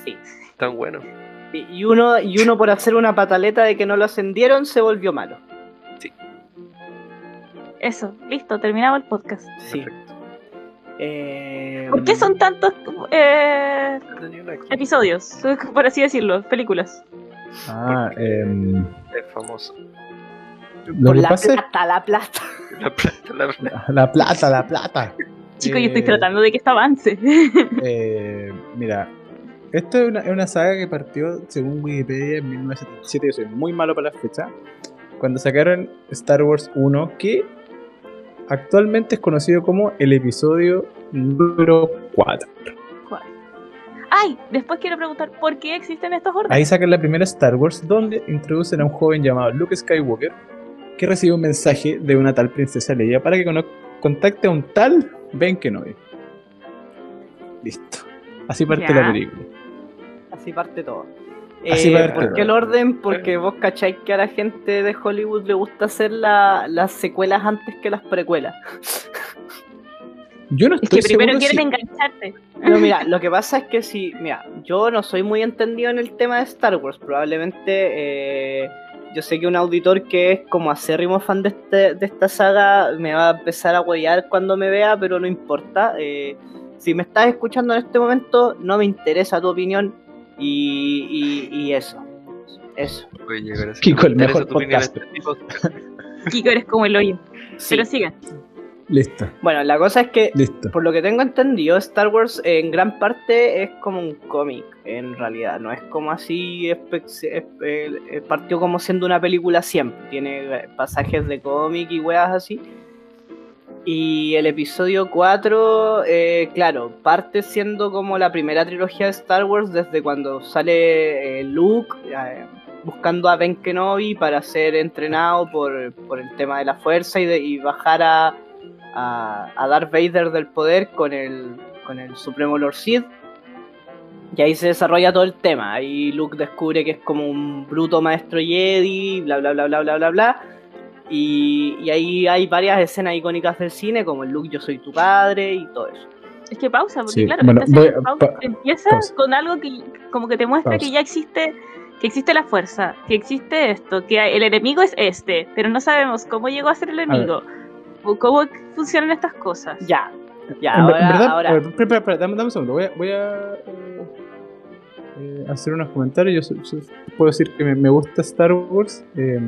Sí. Tan bueno. Y y uno, y uno por hacer una pataleta de que no lo ascendieron se volvió malo. Eso, listo, terminaba el podcast. Sí. Eh, ¿Por qué son tantos eh, episodios, [LAUGHS] por así decirlo, películas? Ah, em, Es famoso. lo Por que la pasa es plata, la plata. [LAUGHS] La plata, la plata. la plata, la plata. Chicos, yo estoy Eh, tratando de que esto avance. [LAUGHS] Eh, mira, esto es una, es una saga que partió, según Wikipedia, en 1977. Yo soy muy malo para las fechas. Cuando sacaron Star Wars 1, que actualmente es conocido como el episodio número 4. Ay, después quiero preguntar, ¿por qué existen estos órdenes? Ahí sacan la primera Star Wars, donde introducen a un joven llamado Luke Skywalker, que recibe un mensaje de una tal princesa Leia para que contacte a un tal Ben Kenobi. Listo. Así parte Ya. la película. Así parte todo. Así Eh, ¿Por qué el orden? Porque vos cacháis que a la gente de Hollywood le gusta hacer la- las secuelas antes que las precuelas. Yo no Es estoy que primero seguro quieren si- engancharte. No, mira, lo que pasa es que si, mira, yo no soy muy entendido en el tema de Star Wars. Probablemente eh, yo sé que un auditor que es como acérrimo fan de, este, de esta saga me va a empezar a huellar cuando me vea, pero no importa. Eh, si me estás escuchando en este momento, no me interesa tu opinión y, y- y eso. Eso. Kiko, el ¿Me interesa mejor podcaster. este? [LAUGHS] Kiko, eres como el hoyo. Sí. Pero sigan. Listo, Bueno, la cosa es que listo. Por lo que tengo entendido, Star Wars en gran parte es como un cómic, en realidad. No es como así, es- eh, partió como siendo una película siempre. Tiene pasajes de cómic y weas así. Y el episodio 4, eh, claro, parte siendo como la primera trilogía de Star Wars desde cuando sale eh, Luke eh, buscando a Ben Kenobi para ser entrenado por, por el tema de la fuerza y, bajar a, a, a Darth Vader del poder con el, con el Supremo Lord Sith. Y ahí se desarrolla todo el tema. Ahí Luke descubre que es como un bruto maestro Jedi, bla bla bla bla bla bla bla. Y, y ahí hay varias escenas icónicas del cine, como el Luke Yo soy tu padre y todo eso. Es que pausa, porque Sí, claro, bueno, voy- pausa- pa- empieza pausa. con algo que como que te muestra Pausa. que ya existe, que existe la fuerza, que existe esto, que el enemigo es este, pero no sabemos cómo llegó a ser el enemigo, o cómo funcionan estas cosas. Ya, ya, ahora, en verdad, ahora. a ver, espera, espera, espera, dame, dame un segundo. Voy a, voy a, eh, eh, hacer unos comentarios. Yo, so- puedo decir que me, me gusta Star Wars. eh,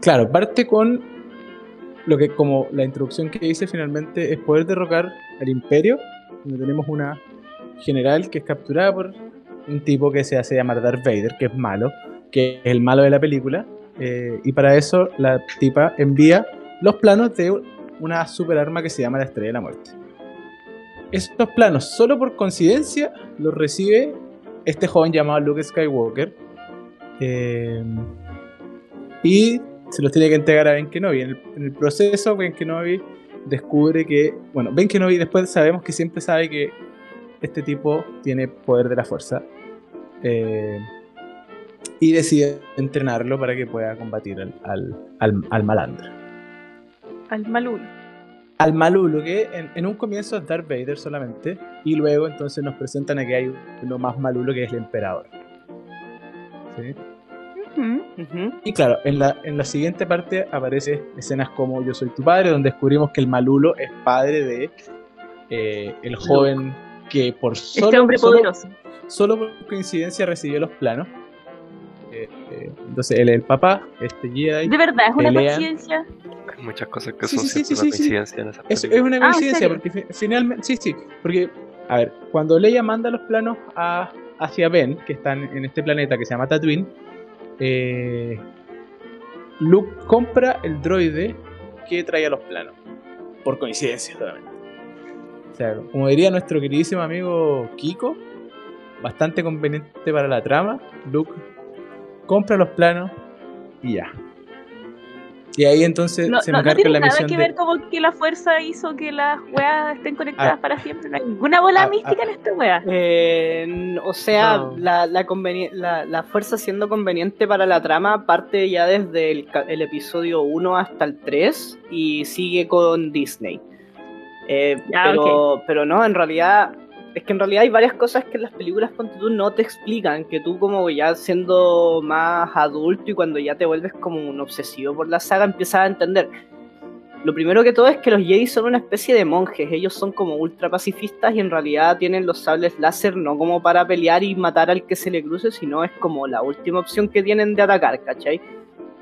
claro, parte con lo que, como la introducción que hice finalmente, es poder derrocar al Imperio. Donde tenemos una general que es capturada por un tipo que se hace llamar Darth Vader, que es malo, que es el malo de la película. eh, y para eso la tipa envía los planos de una super arma que se llama la Estrella de la Muerte. Estos planos, solo por coincidencia, los recibe este joven llamado Luke Skywalker. eh, y se los tiene que entregar a Ben Kenobi. En el, en el proceso, Ben Kenobi descubre que, bueno, Ben Kenobi después sabemos que siempre sabe que este tipo tiene poder de la fuerza. eh, y decide entrenarlo para que pueda combatir al, al, al, al malandro. Al malulo. Al malulo, que en, en un comienzo es Darth Vader solamente, y luego entonces nos presentan a que hay uno más malulo que es el emperador. ¿Sí? Y claro, en la, en la siguiente parte aparece escenas como Yo soy tu padre, donde descubrimos que el malulo es padre de eh, el joven que por solo, Este hombre solo- poderoso. solo por coincidencia recibió los planos. Eh, eh, entonces él es el papá, este Jedi. De verdad, es una coincidencia. Hay muchas cosas que Sí, son sí, sí, siempre sí, una sí. coincidencia en esas Es, es una Ah, ¿en coincidencia porque fi- finalmente, sí, sí, porque, a ver, cuando Leia manda los planos a, hacia Ben, que están en este planeta que se llama Tatooine, eh, Luke compra el droide que traía los planos, por coincidencia solamente. O sea, como diría nuestro queridísimo amigo Kiko, bastante conveniente para la trama, Luke compra los planos y ya. Y ahí entonces No, se no, me no carga tiene la nada misión que de... ver como que la fuerza hizo que las weas estén conectadas Ah. para siempre. No hay ninguna bola Ah, mística ah. en esta wea. Eh, o sea, No. la, la, la, la fuerza siendo conveniente para la trama parte ya desde el, episodio 1 hasta el 3 y sigue con Disney. Eh, pero, pero no, en realidad, es que en realidad hay varias cosas que en las películas ponte no te explican, que tú como ya siendo más adulto y cuando ya te vuelves como un obsesivo por la saga empiezas a entender. Lo primero que todo es que los Jedi son una especie de monjes, ellos son como ultra pacifistas y en realidad tienen los sables láser no como para pelear y matar al que se le cruce, sino es como la última opción que tienen de atacar, ¿cachai?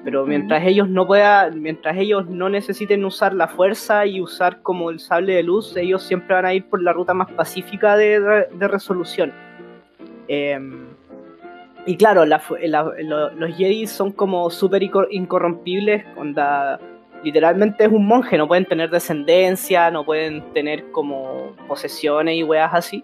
Pero mientras ellos no puedan, mientras ellos no necesiten usar la fuerza y usar como el sable de luz, ellos siempre van a ir por la ruta más pacífica de, re- de resolución. Em, y claro, la la- los Jedi son como súper incor- incorrompibles, onda, literalmente es un monje, no pueden tener descendencia, no pueden tener como posesiones y weas así.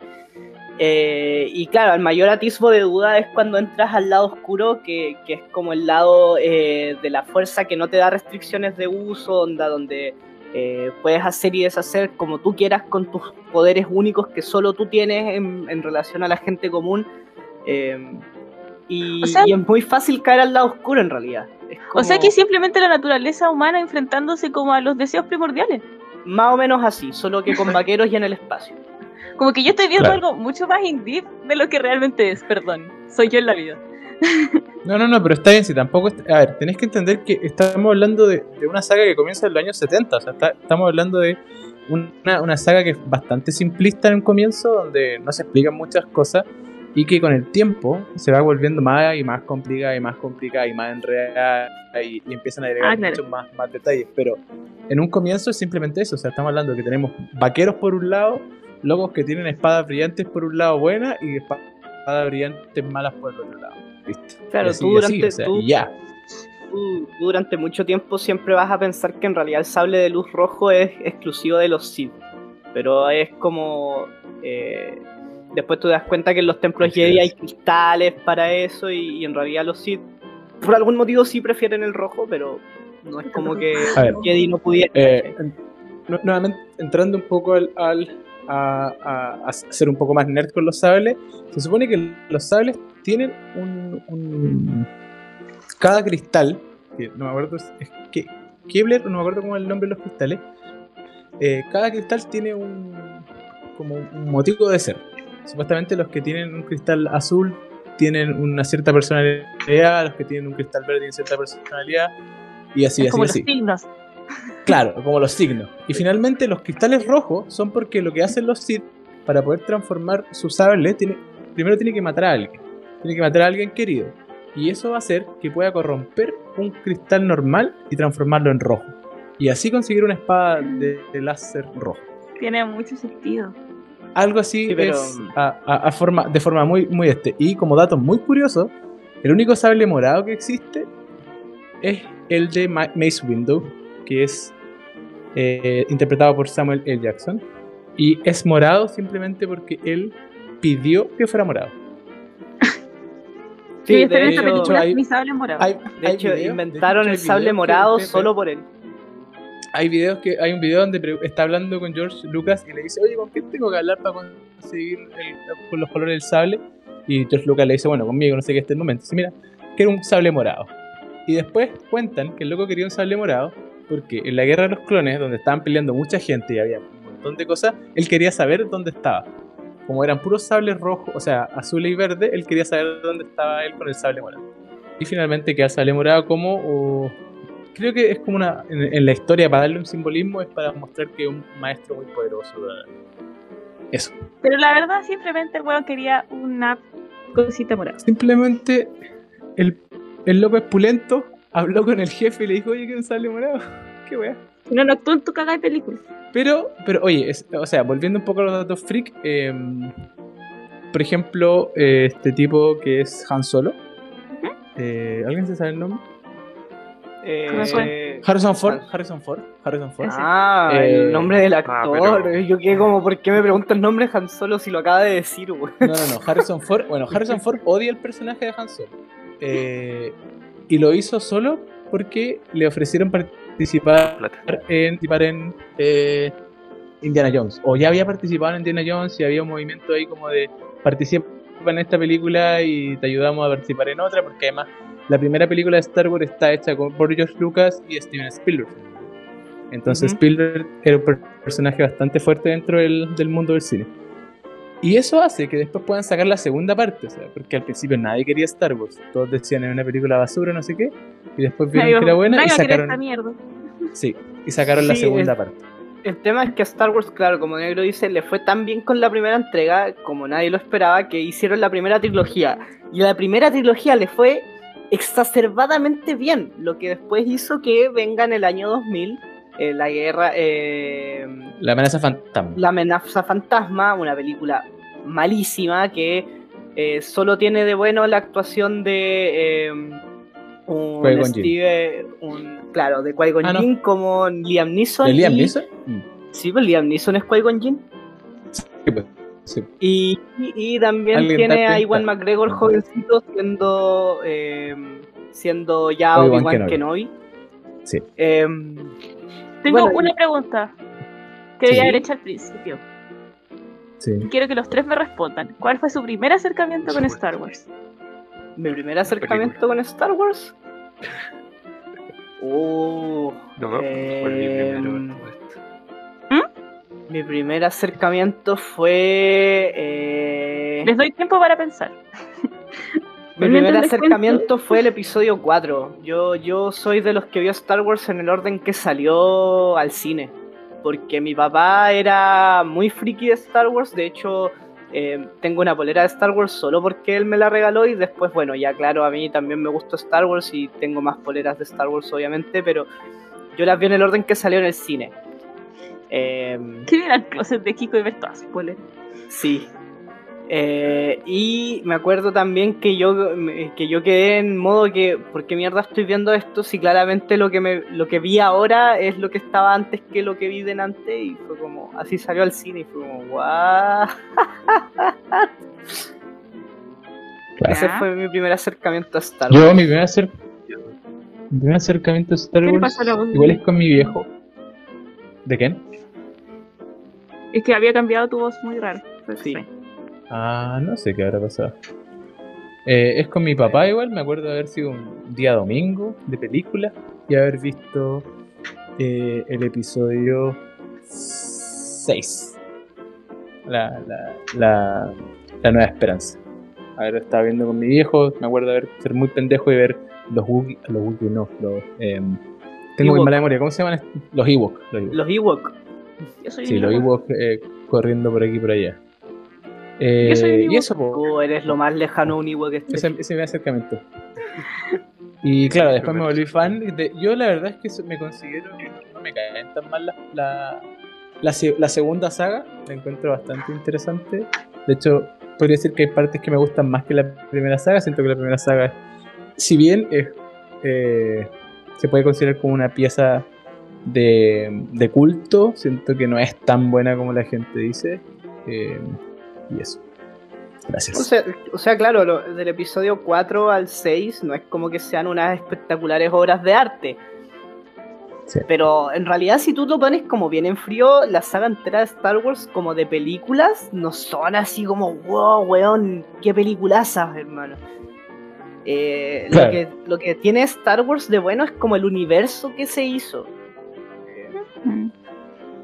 Eh, y claro, el mayor atisbo de duda es cuando entras al lado oscuro, que, que es como el lado eh, de la fuerza que no te da restricciones de uso, onda, donde eh, puedes hacer y deshacer como tú quieras con tus poderes únicos que solo tú tienes en, en relación a la gente común. Y, O sea- y es muy fácil caer al lado oscuro en realidad. O sea que es simplemente la naturaleza humana enfrentándose como a los deseos primordiales. Más o menos así, solo que con [LAUGHS] vaqueros y en el espacio. Como que yo estoy viendo Claro. algo mucho más in deep de lo que realmente es, perdón. Soy yo en la vida. [LAUGHS] No, no, no, pero está bien, si tampoco... est- A ver, tenés que entender que estamos hablando de, de una saga que comienza en los años 70, o sea, está- estamos hablando de una, una saga que es bastante simplista en un comienzo, donde no se explican muchas cosas, y que con el tiempo se va volviendo más y más complicada y más complicada y más enredada, y, y empiezan a agregar Ah, claro. muchos más, más detalles, pero en un comienzo es simplemente eso, o sea, estamos hablando de que tenemos vaqueros por un lado, locos que tienen espadas brillantes por un lado buenas, y espadas brillantes malas por el otro lado. Listo. Claro, así, tú así, durante- o sea, tú- ya. Durante mucho tiempo siempre vas a pensar que en realidad el sable de luz rojo es exclusivo de los Sith. Pero es como. eh, después tú te das cuenta que en los templos Jedi hay cristales para eso y, y en realidad los Sith, por algún motivo, sí prefieren el rojo, pero no es como que ver. Jedi no pudiera. Eh, en- nu- nuevamente, entrando un poco al, al- a, a- a ser un poco más nerd con los sables, se supone que los sables tienen un. un- cada cristal, que no me acuerdo, es que no me acuerdo cómo es el nombre de los cristales, eh, cada cristal tiene un. como un motivo de ser. Supuestamente los que tienen un cristal azul tienen una cierta personalidad, los que tienen un cristal verde tienen cierta personalidad, y así, es así, como los signos. Claro, como los signos. Y finalmente los cristales rojos son porque lo que hacen los Sith para poder transformar su sable, tiene, primero tiene que matar a alguien. Tiene que matar a alguien querido. Y eso va a hacer que pueda corromper un cristal normal y transformarlo en rojo. Y así conseguir una espada de, de láser rojo. Tiene mucho sentido. Algo así Sí, pero- es a, a- a forma, de forma muy, muy este. Y como dato muy curioso, el único sable morado que existe es el de Ma- Mace Window, que es eh, interpretado por Samuel L. Jackson. Y es morado simplemente porque él pidió que fuera morado. [LAUGHS] Sí, Sí, de en esta hecho- película hay- mi sable morado. Hay- De hay hecho, video- de inventaron hecho, el sable morado que- solo por él. hay videos que hay un video donde está hablando con George Lucas y le dice, oye, ¿con quién tengo que hablar para conseguir el- con los colores del sable? Y George Lucas le dice, bueno, conmigo, no sé qué este es el momento. Dice, mira, quiero un sable morado. Y después cuentan que el loco quería un sable morado porque en la guerra de los clones, donde estaban peleando mucha gente y había un montón de cosas, él quería saber dónde estaba. Como eran puros sables rojos, o sea, azul y verde, él quería saber dónde estaba él con el sable morado. Y finalmente queda el sable morado como... o- creo que es como una... En, en la historia, para darle un simbolismo, es para mostrar que es un maestro muy poderoso. Eso. Pero la verdad, simplemente el weón quería una cosita morada. Simplemente el, el López Pulento habló con el jefe y le dijo, oye, quiero un sable morado. [LAUGHS] Qué wea. Si no, no tu cagada de película. Pero, pero oye, es- o sea, volviendo un poco a los datos freak, em, por ejemplo, eh, este tipo que es Han Solo. eh, ¿Alguien se sabe el nombre? Eh, Harrison Ford. Harrison Ford. Harrison Ford. Ah, Eh, el nombre del ah, actor. pero- Yo quedé como, ¿por qué me pregunta el nombre de Han Solo si lo acaba de decir, güey? No, no, no. Harrison Ford. Bueno, [LAUGHS] Harrison Ford odia el personaje de Han Solo. Eh, y lo hizo solo porque le ofrecieron participar Plata. en, participar en eh, Indiana Jones. O ya había participado en Indiana Jones y había un movimiento ahí como de participa en esta película y te ayudamos a participar en otra, porque además la primera película de Star Wars está hecha con- por George Lucas y Steven Spielberg. Entonces. Spielberg era un per- personaje bastante fuerte dentro del, del mundo del cine. Y eso hace que después puedan sacar la segunda parte, o sea, porque al principio nadie quería Star Wars. Todos decían era una película basura, no sé qué. Y después vieron que era buena y sacaron, esta mierda. sí, y sacaron la segunda parte. El tema es que a Star Wars, claro, como Negro dice, le fue tan bien con la primera entrega, como nadie lo esperaba, que hicieron la primera trilogía. Y a la primera trilogía le fue exacerbadamente bien, lo que después hizo que venga en el año 2000 eh, la guerra, eh, La amenaza fantasma. La amenaza fantasma, una película malísima que eh, solo tiene de bueno la actuación de eh, un. Steve, un, claro, de Qui-Gon Ah, no. Como Liam Neeson. ¿De Liam y- Neeson? Mm, Sí, pues Liam Neeson es Qui-Gon Jinn. sí, pues, sí. Y, y- y también Alguien tiene a Iwan. McGregor jovencito siendo eh, siendo ya Obi-Wan Obi-Wan Kenobi. Kenobi. Sí. Em, Tengo Bueno, una pregunta que Sí. debía haber hecho al principio. Sí. Quiero que los tres me respondan. ¿Cuál fue su primer acercamiento con Star Wars? mi primer acercamiento con Star Wars. Uh, No, no, fue mi Em, primero. Mi primer acercamiento fue. eh, Les doy tiempo para pensar. Mi primer acercamiento fue el episodio 4. Yo, yo soy de los que vio Star Wars en el orden que salió al cine. Porque mi papá era muy friki de Star Wars. De hecho, eh, tengo una polera de Star Wars solo porque él me la regaló. Y después, bueno, ya claro, a mí también me gustó Star Wars y tengo más poleras de Star Wars, obviamente. Pero yo las vi en el orden que salió en el cine. Em, ¿Qué era el closet de Kiko y ver todas poleras? Sí. Eh, y me acuerdo también que yo, que yo quedé en modo que, ¿por qué mierda estoy viendo esto? Si claramente lo que, me, lo que vi ahora es lo que estaba antes que lo que vi delante. Y fue como, así salió al cine y fue como, guau. Ese fue mi primer acercamiento a Star Wars. Yo, mi primer, acer- mi primer acercamiento a Star ¿Qué le Wars igual es con mi viejo. ¿De quién? Es que había cambiado tu voz muy raro. Fue Sí. Ah, no sé qué habrá pasado. Eh, es con mi papá igual, me acuerdo de haber sido un día domingo de película y haber visto eh, el episodio 6. La, la, la, la Nueva Esperanza. Haber estado viendo con mi viejo, me acuerdo de haber, ser muy pendejo y ver los Wookiee, los Wookiee no, los... em, tengo muy mala memoria, ¿cómo se llaman? Los Ewok. Los Ewok. Los Ewok. Yo soy Sí, los Ewok. Ewok eh, corriendo por aquí y por allá. Eh, y eso, po, eres lo más lejano a un Ewok que este. ese, ese es mi acercamiento. Y claro, después me volví fan. de- yo la verdad es que me considero que no, me caen tan mal la, la, la, se- la segunda saga. La encuentro bastante interesante. De hecho, podría decir que hay partes que me gustan más que la primera saga. Siento que la primera saga, si bien es, eh, se puede considerar como una pieza de, de culto, siento que no es tan buena como la gente dice. Eh, y eso. Gracias. O sea, o sea, claro, lo- del episodio 4 al 6 no es como que sean unas espectaculares obras de arte. Sí. Pero en realidad, si tú lo pones como bien en frío, la saga entera de Star Wars, como de películas, no son así como, wow, weón, qué peliculazas, hermano. Eh, lo, que, lo que tiene Star Wars de bueno es como el universo que se hizo.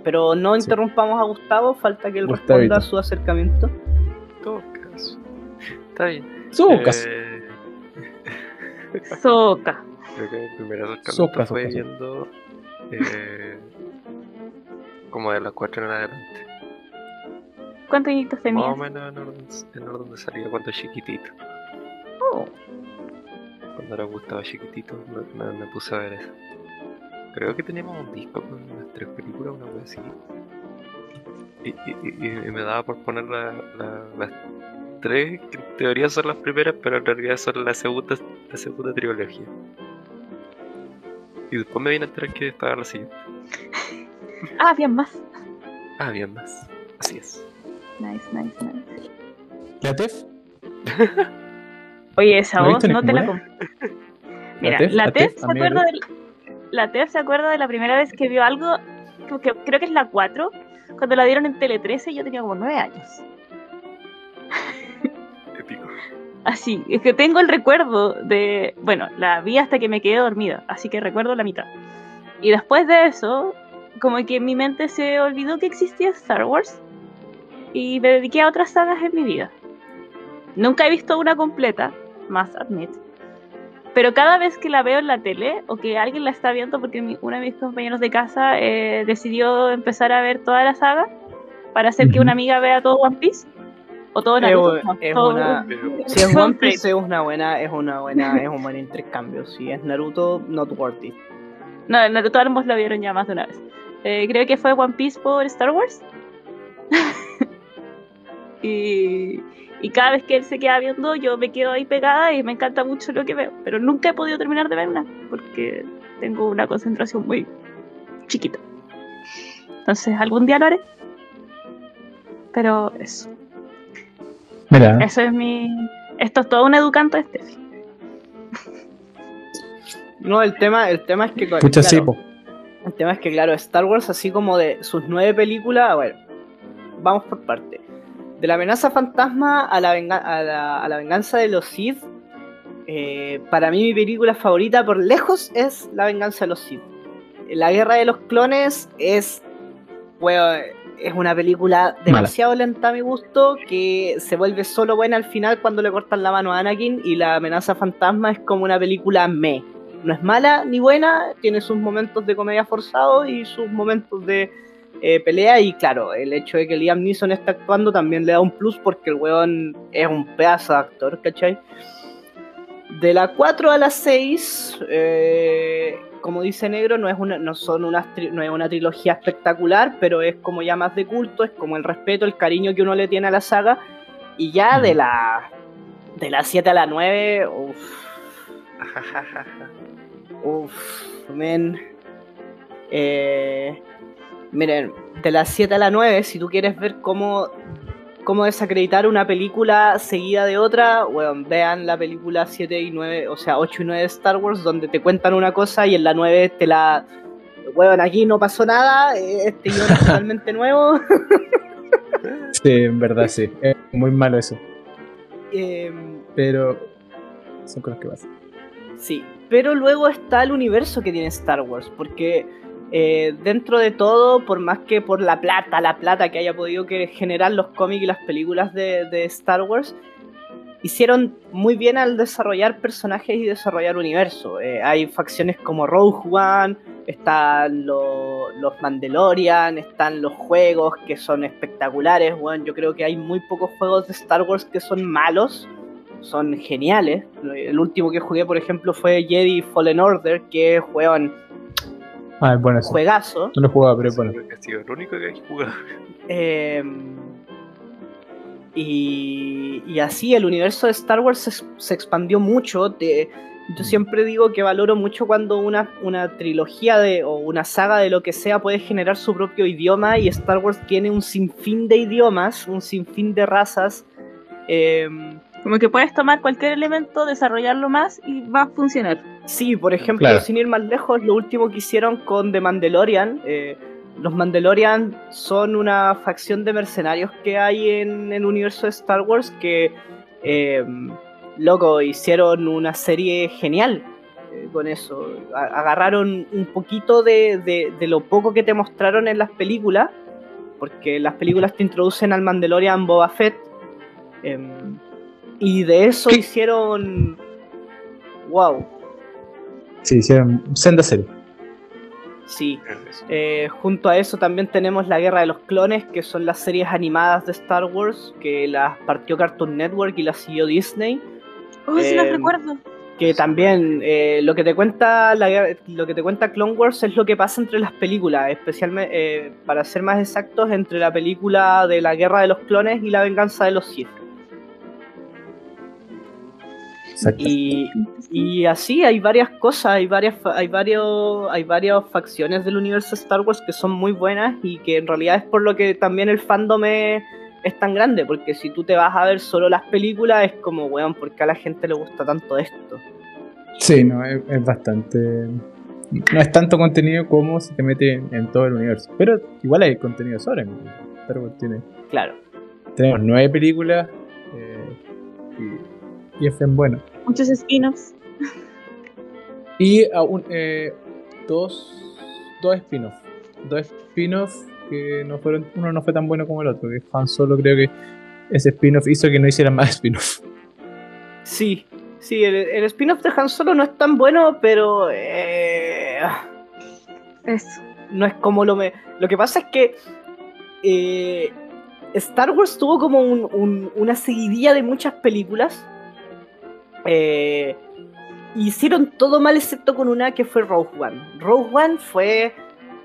Pero no Sí. interrumpamos a Gustavo, falta que él Gustavito. responda a su acercamiento. En todo caso. Está bien. Su Eh. [LAUGHS] Soca. Creo que el primer acercamiento Soca, fue soca, viendo eh, como de las 4 en adelante. ¿Cuántos añitos Más tenías? o menos en orden, en orden de salida cuando chiquitito. Oh, Cuando era gustaba chiquitito, me, me- me puse a ver eso. Creo que teníamos un disco con las tres películas, una cosa así. Y, y- y- y me daba por poner la- la- las tres, que en teoría son las primeras, pero en realidad son la segunda, la segunda trilogía. Y después me vine a enterar que estaba la siguiente. [LAUGHS] Ah, bien más. Ah, bien más. Así es. Nice, nice, nice. ¿La TEF? [LAUGHS] Oye, esa ¿No voz no te la. Mira, la ¿La TEF se acuerda del- la TEF se acuerda de la primera vez que vio algo, que, creo que es la 4, cuando la dieron en Tele 13 yo tenía como 9 años. Épico. Así, es que tengo el recuerdo de, bueno, la vi hasta que me quedé dormida, así que recuerdo la mitad. Y después de eso, como que en mi mente se olvidó que existía Star Wars y me dediqué a otras sagas en mi vida. Nunca he visto una completa, más admit. Pero cada vez que la veo en la tele o que alguien la está viendo, porque mi- uno de mis compañeros de casa eh, decidió empezar a ver toda la saga para hacer que una amiga vea todo One Piece o todo Naruto. no, es todo- una- Si es One. Piece es una buena, es una buena, es un buen intercambio. Si es Naruto, not worth it. No, en Naruto ambos lo vieron ya más de una vez. Eh, creo que fue One Piece por Star Wars. [LAUGHS] y, y cada vez que él se queda viendo, yo me quedo ahí pegada y me encanta mucho lo que veo. Pero nunca he podido terminar de ver una porque tengo una concentración muy chiquita. Entonces, algún día lo haré. Pero eso, Mira, eso es mi. Esto es todo un educante este. No, el tema, el tema es que pucha sí, claro, po. el tema es que claro, Star Wars así como de sus nueve películas, a ver, vamos por parte. De la amenaza fantasma a la, venga- a la, a la venganza de los Sith, eh, para mí mi película favorita por lejos es La venganza de los Sith. La guerra de los clones es, weón, es una película demasiado lenta a mi gusto que se vuelve solo buena al final cuando le cortan la mano a Anakin y la amenaza fantasma es como una película me. No es mala ni buena, tiene sus momentos de comedia forzado y sus momentos de eh, pelea y claro, el hecho de que Liam Neeson esté actuando también le da un plus porque el weón es un pedazo de actor, ¿cachai? De la 4 a la 6, eh, como dice Negro, no es una, no son unas no es una trilogía espectacular, pero es como ya más de culto, es como el respeto, el cariño que uno le tiene a la saga. Y ya de la de la 7 a la 9, uff, [LAUGHS] uff, men. Eh, miren, de la 7 a la 9, si tú quieres ver cómo cómo desacreditar una película seguida de otra, bueno, vean la película 7 y 9, o sea, 8 y 9 de Star Wars, donde te cuentan una cosa y en la 9 te la... Weón, aquí no pasó nada, eh, este guion es totalmente [LAUGHS] nuevo. Sí, en verdad sí. Es muy malo eso. Em, Pero son cosas que pasan. Sí, pero luego está el universo que tiene Star Wars, porque eh, dentro de todo, por más que por la plata, la plata que haya podido generar los cómics y las películas de, de Star Wars, hicieron muy bien al desarrollar personajes y desarrollar universo. Eh, hay facciones como Rogue One, están lo- los Mandalorian, están los juegos que son espectaculares. Bueno, yo creo que hay muy pocos juegos de Star Wars que son malos son geniales. El último que jugué, por ejemplo, fue Jedi Fallen Order, que weón, Ah, es bueno eso. juegazo. No lo jugaba, pero es bueno. El único que he jugado. Eh, y, y así el universo de Star Wars se, se expandió mucho. Te- yo siempre digo que valoro mucho cuando una, una trilogía de, o una saga de lo que sea puede generar su propio idioma y Star Wars tiene un sinfín de idiomas, un sinfín de razas. eh, Como que puedes tomar cualquier elemento, desarrollarlo más y va a funcionar. Sí, por ejemplo, Claro. sin ir más lejos, lo último que hicieron con The Mandalorian. eh, los Mandalorian son una facción de mercenarios que hay en el universo de Star Wars que, eh, loco, hicieron una serie genial eh, con eso. A- agarraron un poquito de, de- de lo poco que te mostraron en las películas, porque las películas te introducen al Mandalorian Boba Fett. em, y de eso ¿Qué? hicieron... ¡Wow! Sí, hicieron senda serie. Sí, Eso. Eh, junto a eso también tenemos la Guerra de los Clones, que son las series animadas de Star Wars, que las partió Cartoon Network y las siguió Disney. Oh, sí las Em, recuerdo. Que también eh, lo que te cuenta la, guerra- lo que te cuenta Clone Wars es lo que pasa entre las películas, especialmente eh, para ser más exactos entre la película de la Guerra de los Clones y la Venganza de los Sith. Y, y así hay varias cosas, hay varias, hay varios, hay varias facciones del universo Star Wars que son muy buenas y que en realidad es por lo que también el fandom es, es tan grande, porque si tú te vas a ver solo las películas es como, weón, ¿por qué a la gente le gusta tanto esto? Sí, no, es, es bastante. No es tanto contenido como se te mete en, todo el universo. Pero igual hay contenido sobre. Star Wars tiene. Claro. Tenemos nueve películas. eh, y, y es bien bueno. Muchos spin-offs. Y aún, eh, dos, dos spin-offs. Dos spin-offs que no fueron. Uno no fue tan bueno como el otro. Que Han Solo creo que ese spin-off hizo que no hicieran más spin-offs. Sí, sí, el, el spin-off de Han Solo no es tan bueno, pero eh, Eso. no es como lo me... Lo que pasa es que eh, Star Wars tuvo como un- un- una seguidilla de muchas películas. Eh, hicieron todo mal excepto con una que fue Rogue One. Rogue One fue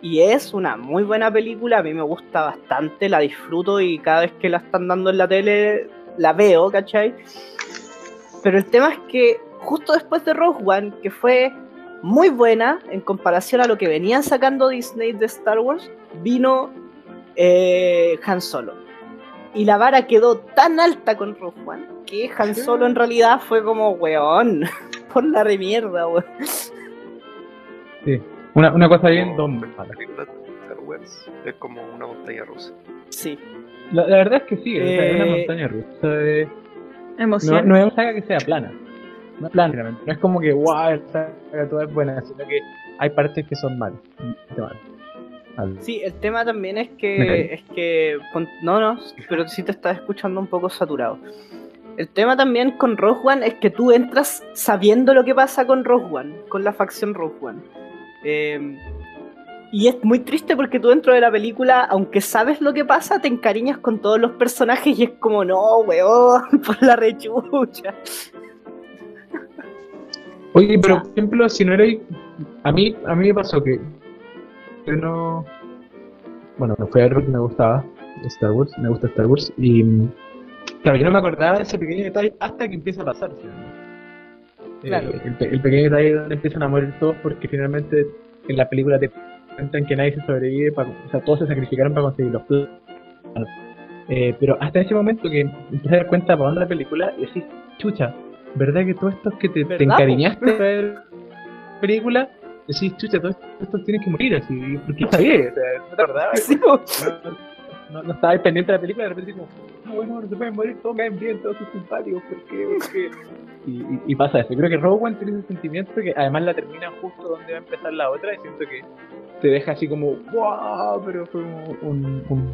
y es una muy buena película, a mí me gusta bastante, la disfruto y cada vez que la están dando en la tele la veo, ¿cachai? Pero el tema es que justo después de Rogue One, que fue muy buena en comparación a lo que venían sacando Disney de Star Wars, vino eh, Han Solo. Y la vara quedó tan alta con Rogue One que Han Solo en realidad fue como, weón, [LAUGHS] por la de mierda, weón. Sí. Una, una cosa bien, dos Como malas. películas de Star Wars es como una montaña rusa. Sí, La, la verdad es que sí, o sea, es una Eh, montaña rusa. de- No, Emoción. no es una saga que sea plana. No es plana, realmente. No es como que, wow, esta saga toda es buena, sino que hay partes que son malas. Mal. Sí, el tema también es que, es que, no, no, pero sí te estás escuchando un poco saturado. El tema también con Rogue One es que tú entras sabiendo lo que pasa con Rogue One, con la facción Rogue One. Eh, y es muy triste porque tú dentro de la película, aunque sabes lo que pasa, te encariñas con todos los personajes y es como, no, weón, [LAUGHS] por la rechucha. Oye, pero por ejemplo, si no erais. A mí, a mí me pasó que. No. Bueno, no fue a ver porque me gustaba Star Wars, me gusta Star Wars. Y. mm, Claro, yo no me acordaba de ese pequeño detalle hasta que empieza a pasar. ¿sí? Eh, Claro. el, pe- el pequeño detalle donde empiezan a morir todos porque finalmente en la película te cuentan que nadie se sobrevive, para, o sea, todos se sacrificaron para conseguir los planos. Eh, pero hasta ese momento que empecé a dar cuenta para dónde la película y decís, chucha, ¿verdad que todos estos que te, encariñaste de ver [LAUGHS] la película, decís, chucha, todos estos tienen que morir así? porque [LAUGHS] está bien? [LAUGHS] O sea, no te acordabas, Sí, no, no, no estabas pendiente de la película y de repente como, no, bueno, no se pueden morir, todos caen bien, todos son simpáticos, ¿por qué? ¿Por qué? Y, y, y pasa eso. Creo que Rogue One tiene ese sentimiento que además la termina justo donde va a empezar la otra y siento que te deja así como, wow, pero fue un, un, un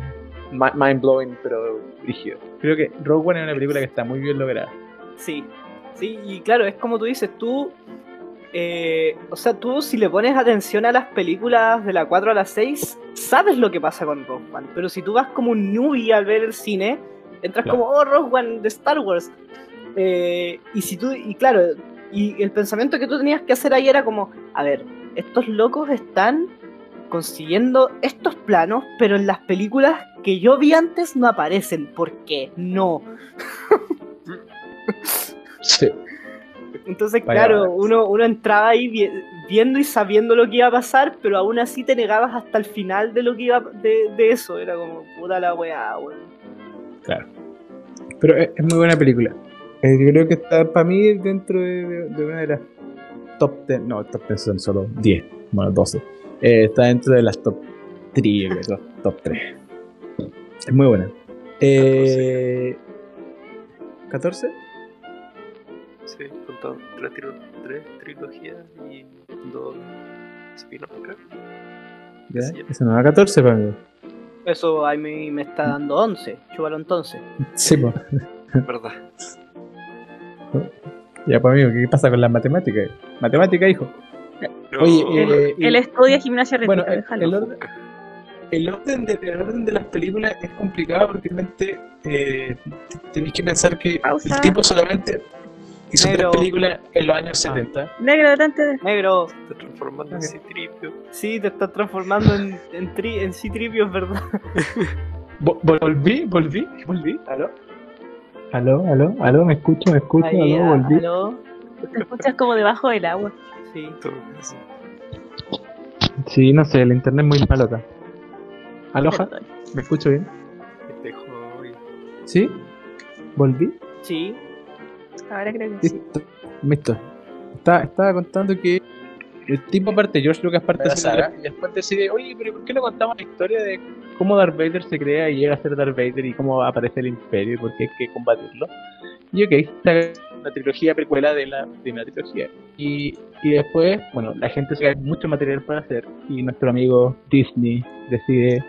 mi- mind blowing, pero rígido. Creo que Rogue One es una película que está muy bien lograda. Sí, sí, y claro, es como tú dices, tú, eh, o sea, tú si le pones atención a las películas de la 4 a la 6, sabes lo que pasa con Rogue One, pero si tú vas como un newbie al ver el cine, entras Claro. como, oh, Rogue One de Star Wars, Eh, y si tú, y claro, y el pensamiento que tú tenías que hacer ahí era como, a ver, estos locos están consiguiendo estos planos, pero en las películas que yo vi antes no aparecen, ¿por qué? No. Sí. Entonces, Vaya claro, uno, uno entraba ahí vi- viendo y sabiendo lo que iba a pasar, pero aún así te negabas hasta el final de lo que iba de, de eso. Era como, puta la weá, weón. Claro. Pero es, es muy buena película. Eh, yo creo que está para mí dentro de, de- de una de las top 10. No, top 10 son solo 10, bueno, 12. Eh, está dentro de las top 3, yo creo, top 3. Es muy buena. Eh, ¿14? Sí, contado tres, tiro- tres trilogías y dos spin-off, creo. ¿Ya? Sí. Esa no era 14 para mí. Eso a mí me está dando 11. Chúbalo entonces. Sí, [LAUGHS] pues. ¿Verdad? Ya, para mí, ¿qué pasa con las matemáticas? Matemática, hijo. No, Oye, eh, y- él estudia gimnasia rítmica, Bueno, el, déjalo. el orden, el, orden de, el orden de las películas es complicado porque realmente eh, tenéis que pensar que Pausa. el tipo solamente hizo Negro. tres películas en los años 70. Negro, detente de... Negro, Se está transformando en citripio. sí, te estás transformando en, en, tri, en citripio, es verdad. [LAUGHS] Vo- Volví, volví, volví. ¿Aló? ¿Aló, aló, aló? ¿Me escucho, me escucho? Ahí, ¿Aló, ah, volví? aló. Te escuchas como debajo del agua. Sí. Sí, no sé, el internet es muy malo acá. ¿Aloja? ¿Me escucho bien? Este. ¿Sí? ¿Volví? Sí. Ahora creo que sí. Listo. Estaba, estaba contando que el tipo parte, George Lucas parte de la saga y después decide, oye, pero ¿por qué no contamos la historia de cómo Darth Vader se crea y llega a ser Darth Vader y cómo aparece el Imperio y por qué hay que combatirlo? Y ok, está una trilogía precuela de la primera trilogía. Y, y después, bueno, la gente se mucho material para hacer y nuestro amigo Disney decide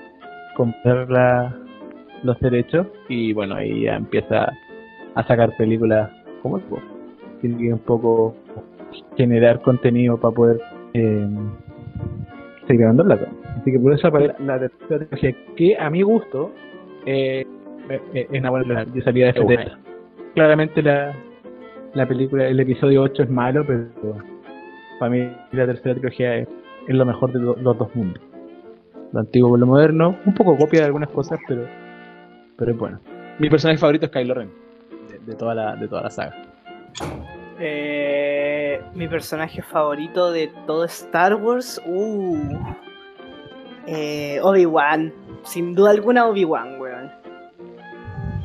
comprar la- los derechos y bueno, ahí ya empieza a sacar películas como esto. Tiene que un poco generar contenido para poder eh, seguir ganando plata. Así que por eso aparece la tercera trilogía, que a mi gusto eh, eh, es una buena. Yo salía de. 70. Claramente la, la película, el episodio 8 es malo, pero para mí la tercera trilogía es, es lo mejor de lo- los dos mundos. Lo antiguo con lo moderno, un poco copia de algunas cosas, pero, pero es bueno. Mi personaje favorito es Kylo Ren, de, toda, la, de toda la saga. Eh, mi personaje favorito de todo Star Wars. Uh. Eh, Obi-Wan. Sin duda alguna, Obi-Wan, weón.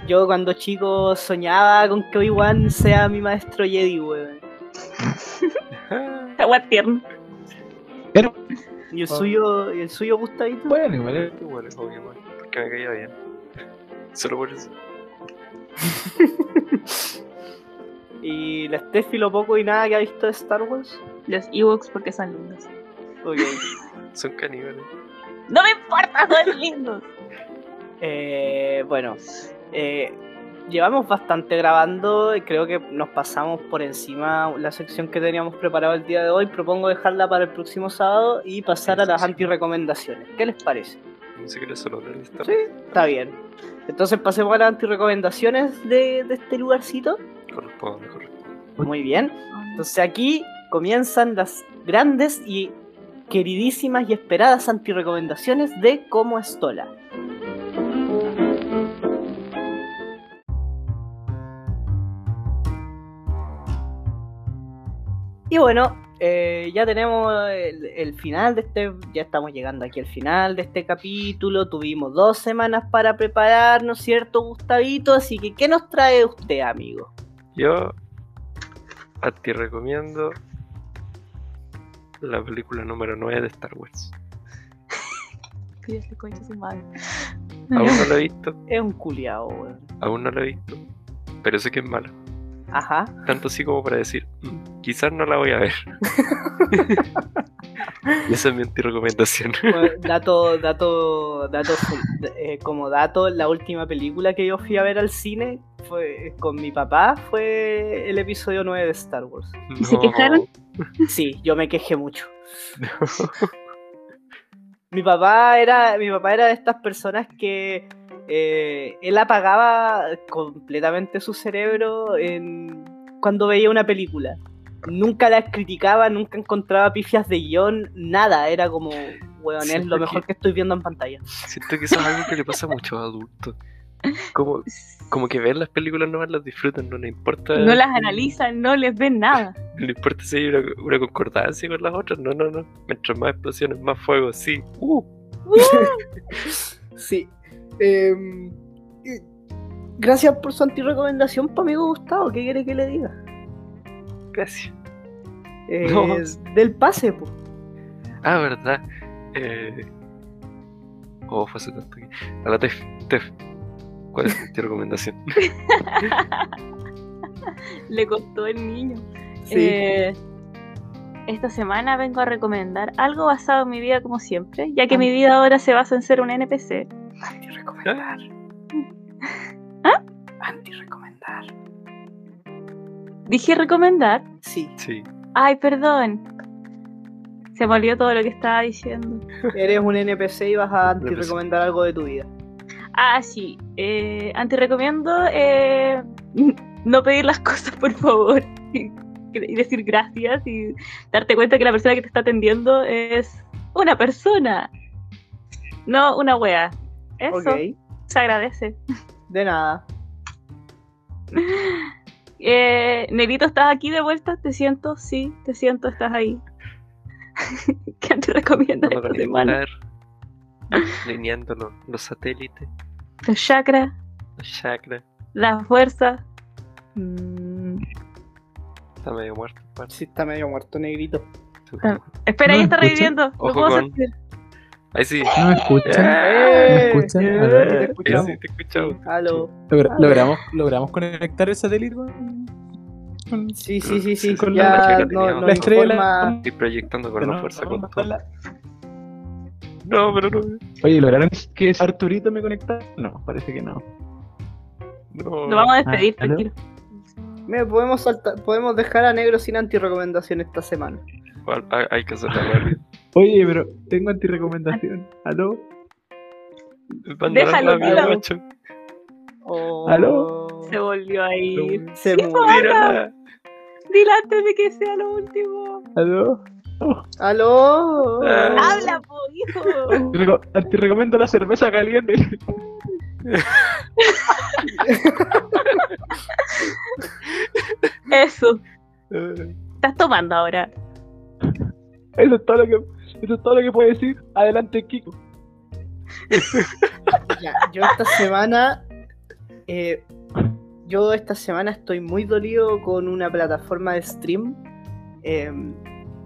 Yo cuando chico soñaba con que Obi-Wan sea mi maestro Jedi, weón. [LAUGHS] Agua tierno. Pero ¿Y el suyo, y el suyo Gustavito? bueno, igual es Obi-Wan, porque me caía bien. [LAUGHS] Solo por eso. [LAUGHS] ¿Y la Steffi lo poco y nada que ha visto de Star Wars? Los Ewoks porque son lindos. Ok. [LAUGHS] Son caníbales. No me importa, [LAUGHS] son lindos. Eh, bueno, eh, llevamos bastante grabando y creo que nos pasamos por encima la sección que teníamos preparada el día de hoy. Propongo dejarla para el próximo sábado y pasar a las antirecomendaciones. ¿Qué les parece? Solo Sí, está bien. Entonces pasemos a las antirecomendaciones de, de este lugarcito. Corresponde, corresponde. Muy bien. Entonces aquí comienzan las grandes y queridísimas y esperadas antirecomendaciones de Como Estola. Y bueno, eh, ya tenemos el, el final de este, ya estamos llegando aquí al final de este capítulo. Tuvimos dos semanas para prepararnos, ¿cierto, Gustavito? Así que, ¿qué nos trae usted, amigo? Yo a ti recomiendo la película número 9 de Star Wars. [LAUGHS] Dios le concha a su madre. Aún no la he visto, Es un culiao, weón. aún no la he visto, pero sé que es mala. Ajá. Tanto así como para decir, "Mm, quizás no la voy a ver. y [LAUGHS] esa es mi antirecomendación. Bueno, [LAUGHS] dato, dato, dato, eh, como dato, la última película que yo fui a ver al cine fue con mi papá fue el episodio 9 de Star Wars. ¿Y se quejaron? Sí, yo me quejé mucho. [LAUGHS] Mi papá era, mi papá era de estas personas que eh, él apagaba completamente su cerebro en, cuando veía una película. Nunca la criticaba, nunca encontraba pifias de guion, nada. Era como, weón, es lo mejor que estoy viendo en pantalla. Siento que eso es algo que le pasa a muchos adultos. Como, como que ven las películas nomás las disfrutan, no les importa. No las analizan, no les ven nada. [LAUGHS] No les importa si hay una, una concordancia con las otras. No, no, no. Mientras más explosiones, más fuego, sí. Uh, [LAUGHS] Sí. Em, Gracias por su antirecomendación, pa' amigo Gustavo. ¿Qué quiere que le diga? Gracias. Eh, No. Del pase, po. Ah, verdad. Eh... Oh, fue hace tanto que... A la Tef, Tef. ¿Cuál es tu [LAUGHS] recomendación? [LAUGHS] Le costó el niño. Sí. Eh, esta semana vengo a recomendar algo basado en mi vida como siempre, ya que mi vida ahora se basa en ser un NPC. Antirecomendar. ¿Ah? Antirecomendar. Dije recomendar. Sí. Sí. Ay, perdón. Se me olvidó todo lo que estaba diciendo. Eres un NPC y vas a antirecomendar algo de tu vida. Ah, sí. Eh, antirecomiendo eh, no pedir las [LAUGHS] cosas, por favor. Y, y decir gracias y darte cuenta que la persona que te está atendiendo es una persona. No una wea. Eso Ok. se agradece. De nada. [LAUGHS] Eh, Negrito, ¿estás aquí de vuelta? ¿Te siento? Sí, te siento, estás ahí. [LAUGHS] ¿Qué te recomiendas esta semana? manipular, lineando los, los satélites, Los chakras, los chakras. la fuerza. Mm, Está medio muerto. parce. Sí, está medio muerto, negrito. Ah. Espera, ahí ¿No está [LAUGHS] reviviendo. Lo Ojo puedo con- sentir. Ahí sí. ¿No me escuchan? Eh, ¿Me escuchan? eh, te Ahí escuchamos. sí, te escuchamos. Aló. Logra- ¿Logramos, ¿Logramos conectar el satélite con, Sí, sí, sí, sí. Con la ya chica no, nos la estrella? informa- Estoy proyectando con la fuerza con todo. la- No, pero no. Oye, ¿lograron que Arturito me conectara? No, parece que no. No. Lo vamos a despedir, Ah, tranquilo. Mira, podemos, saltar- podemos dejar a negro sin antirecomendación esta semana. Igual, hay- Hay que hacerlo rápido. Oye, pero tengo antirecomendación. ¿Aló? Déjalo, macho. Oh, ¿Aló? Se volvió a ir. Se ¿Qué murió. Dile antes de que sea lo último. ¿Aló? ¡Aló! Ah. Habla, po, hijo. Reco- Antirecomiendo la cerveza caliente. Eso. Eh, Estás tomando ahora. Eso es todo lo que, eso es todo lo que puedo decir. Adelante, Kiko. [LAUGHS] Ya, yo esta semana. eh, yo esta semana estoy muy dolido con una plataforma de stream. Eh,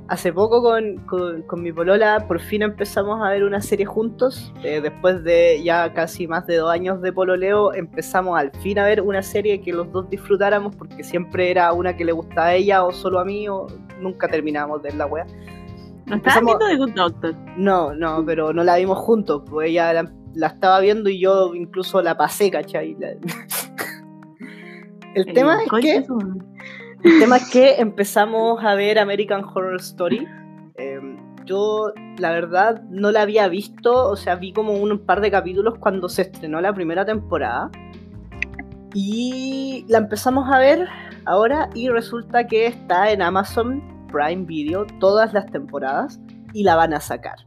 hace poco con, con- con mi polola por fin empezamos a ver una serie juntos. Eh, después de ya casi más de dos años de pololeo, empezamos al fin a ver una serie que los dos disfrutáramos porque siempre era una que le gustaba a ella o solo a mí o nunca terminábamos de ver la wea. ¿No Empezamos- viendo The Good Doctor? No, no, pero no la vimos juntos, pues ella la, la estaba viendo y yo incluso la pasé, ¿cachai? La- [LAUGHS] El tema es que el tema es que empezamos a ver American Horror Story. Eh, yo, la verdad, no la había visto, o sea, vi como un par de capítulos cuando se estrenó la primera temporada. Y la empezamos a ver ahora y resulta que está en Amazon Prime Video todas las temporadas y la van a sacar.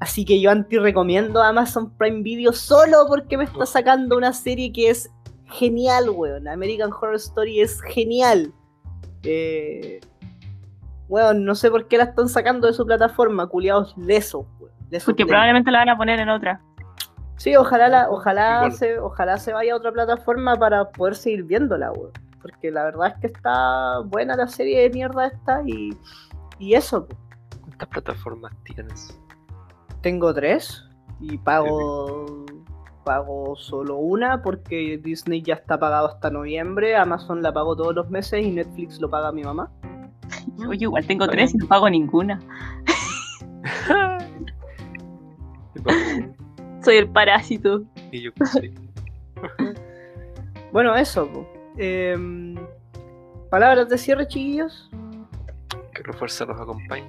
Así que yo anti recomiendo Amazon Prime Video solo porque me está sacando una serie que es genial, weón. American Horror Story es genial. Eh, weón, no sé por qué la están sacando de su plataforma, culiados lesos, weón. lesos Porque probablemente la van a poner en otra. Sí, ojalá, la, ojalá, se, ojalá se vaya a otra plataforma para poder seguir viéndola, weón. Porque la verdad es que está buena la serie de mierda esta y, y eso. ¿Cuántas plataformas tienes? Tengo tres y pago pago solo una porque Disney ya está pagado hasta noviembre, Amazon la pago todos los meses y Netflix lo paga mi mamá. [LAUGHS] Oye, igual tengo tres y no pago ninguna. [LAUGHS] Soy el parásito. Y yo conseguí. Bueno, eso. po. Em, Palabras de cierre, chiquillos. Que la fuerza los acompañe.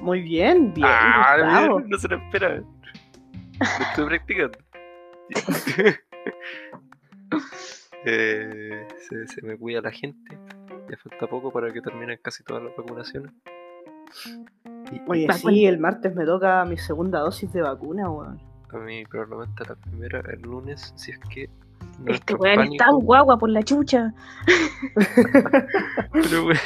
Muy bien, bien. ah, bien, [LAUGHS] no se lo espera. Lo estoy practicando. [LAUGHS] Eh, se, se me cuida la gente. Ya falta poco para que terminen casi todas las vacunaciones. Y- Oye, sí, el martes me toca mi segunda dosis de vacuna, weón. A mí probablemente la primera el lunes, si es que Este weón es tan guagua por la chucha. [LAUGHS] Pero, weón,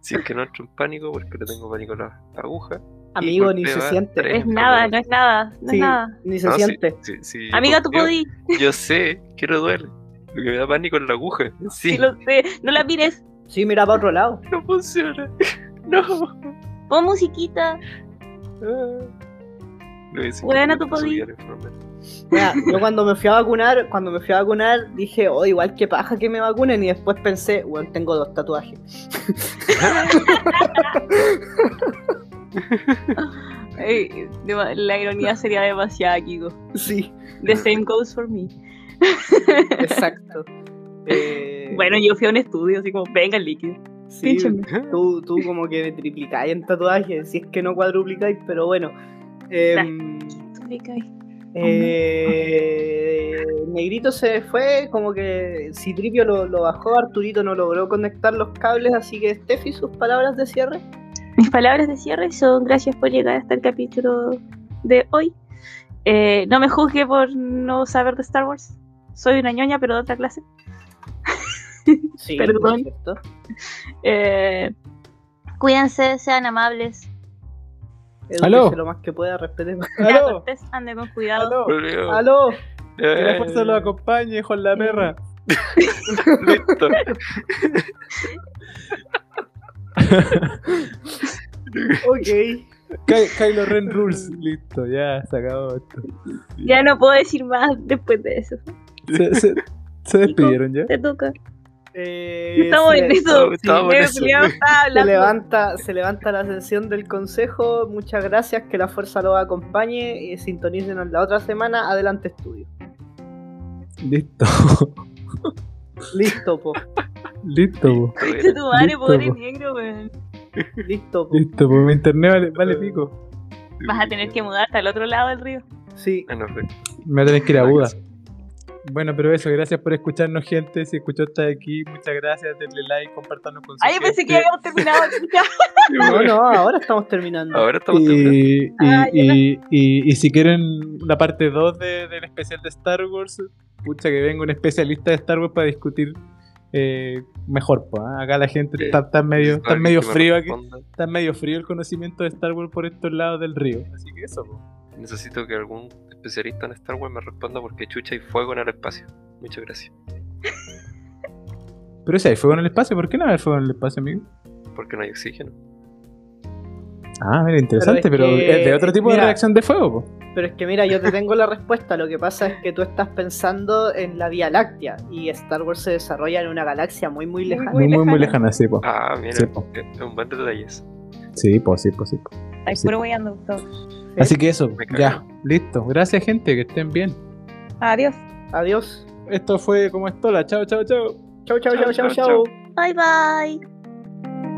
si es que no entro en pánico porque le tengo pánico a las agujas, Amigo, ni se siente. tres Es nada, no es nada, no Sí, es nada. ni se No, siente. sí, sí, Amiga, tú yo- podís. Yo sé que no duele. Lo que me da pánico es la aguja. Sí, Sí, lo sé. No la mires. Sí, mira para otro lado. no funciona. No. Pon musiquita. Ah. No Buena, tú podí. Mira, [LAUGHS] yo cuando me fui a vacunar, cuando me fui a vacunar, dije, oh, igual que paja que me vacunen, y después pensé, bueno, tengo dos tatuajes. [LAUGHS] Ey, la ironía sería demasiada, Kiko. Sí, The same goes for me. [LAUGHS] exacto. Eh, Bueno, yo fui a un estudio, así como, venga el líquido. sí, tú, tú como que triplicáis en tatuajes, si es que no cuadruplicáis, pero bueno. Em, eh, Negrito se fue, como que Citripio lo, lo bajó, Arturito no logró conectar los cables, así que Steffi, sus palabras de cierre. Mis palabras de cierre son gracias por llegar hasta el capítulo de hoy. Eh, no me juzgue por no saber de Star Wars. Soy una ñoña, pero de otra clase. Sí, [LAUGHS] Perdón. Eh, cuídense, sean amables. Edúquese Aló. lo más que pueda, respetemos. [LAUGHS] ¡Aló! cortés, ande con cuidado. ¡Aló! ¡Aló! Que la fuerza lo acompañe, hijo de la perra. Listo. [LAUGHS] Ok. Ky- Kylo Ren Rules. Listo, ya se acabó esto. Ya no puedo decir más después de eso. Se, se- se despidieron ya. Te toca. Eh, Estamos se, en eso. sí, estamos en eso. Julián está se [LAUGHS] levanta, se levanta la sesión del consejo. Muchas gracias, que la fuerza lo acompañe. Y sintonícenos la otra semana. Adelante, estudio. Listo. [LAUGHS] Listo, po. Listo, po. [LAUGHS] Concha tu madre, Listo, pobre po. negro, weón. Listo, po. Listo, pues mi internet vale, vale pico. Vas a tener que mudarte al otro lado del río. Sí. Me voy a tener que ir a Buda. Bueno, pero eso, gracias por escucharnos, gente. Si escuchó hasta aquí, muchas gracias. Denle like, compartanos con su Ay, pensé que habíamos terminado. [LAUGHS] No, no, ahora estamos terminando. Ahora estamos terminando. Y, y, Ah, y, y- y si quieren la parte 2 de- del especial de Star Wars, pucha que venga un especialista de Star Wars para discutir eh, mejor. Pues, ¿ah? Acá la gente está, está medio, está medio frío aquí. Está medio frío el conocimiento de Star Wars por estos lados del río. Así que eso. pues. Necesito que algún especialista en Star Wars me responda porque chucha hay fuego en el espacio. Muchas gracias. Pero si hay fuego en el espacio, ¿por qué no hay fuego en el espacio, amigo? Porque no hay oxígeno. Ah, mira, interesante, Pero pero es es, que- de otro tipo mira, de reacción de fuego. po. Pero es que mira, yo te tengo la respuesta. Lo que pasa es que tú estás pensando en la Vía Láctea. Y Star Wars se desarrolla en una galaxia muy, muy lejana. Muy, muy, muy lejana. sí, po. Ah, mira, Sí, po. es un buen detalle eso. Sí, pues, sí, pues, sí. po. Ay, Sí. puro weyando. Así que eso, ya, listo. Gracias, gente, que estén bien. Adiós. Adiós. Esto fue como estola. Chao, chao, chao. Chau, chau, chau, Chau, chau, chau, chau. Bye bye.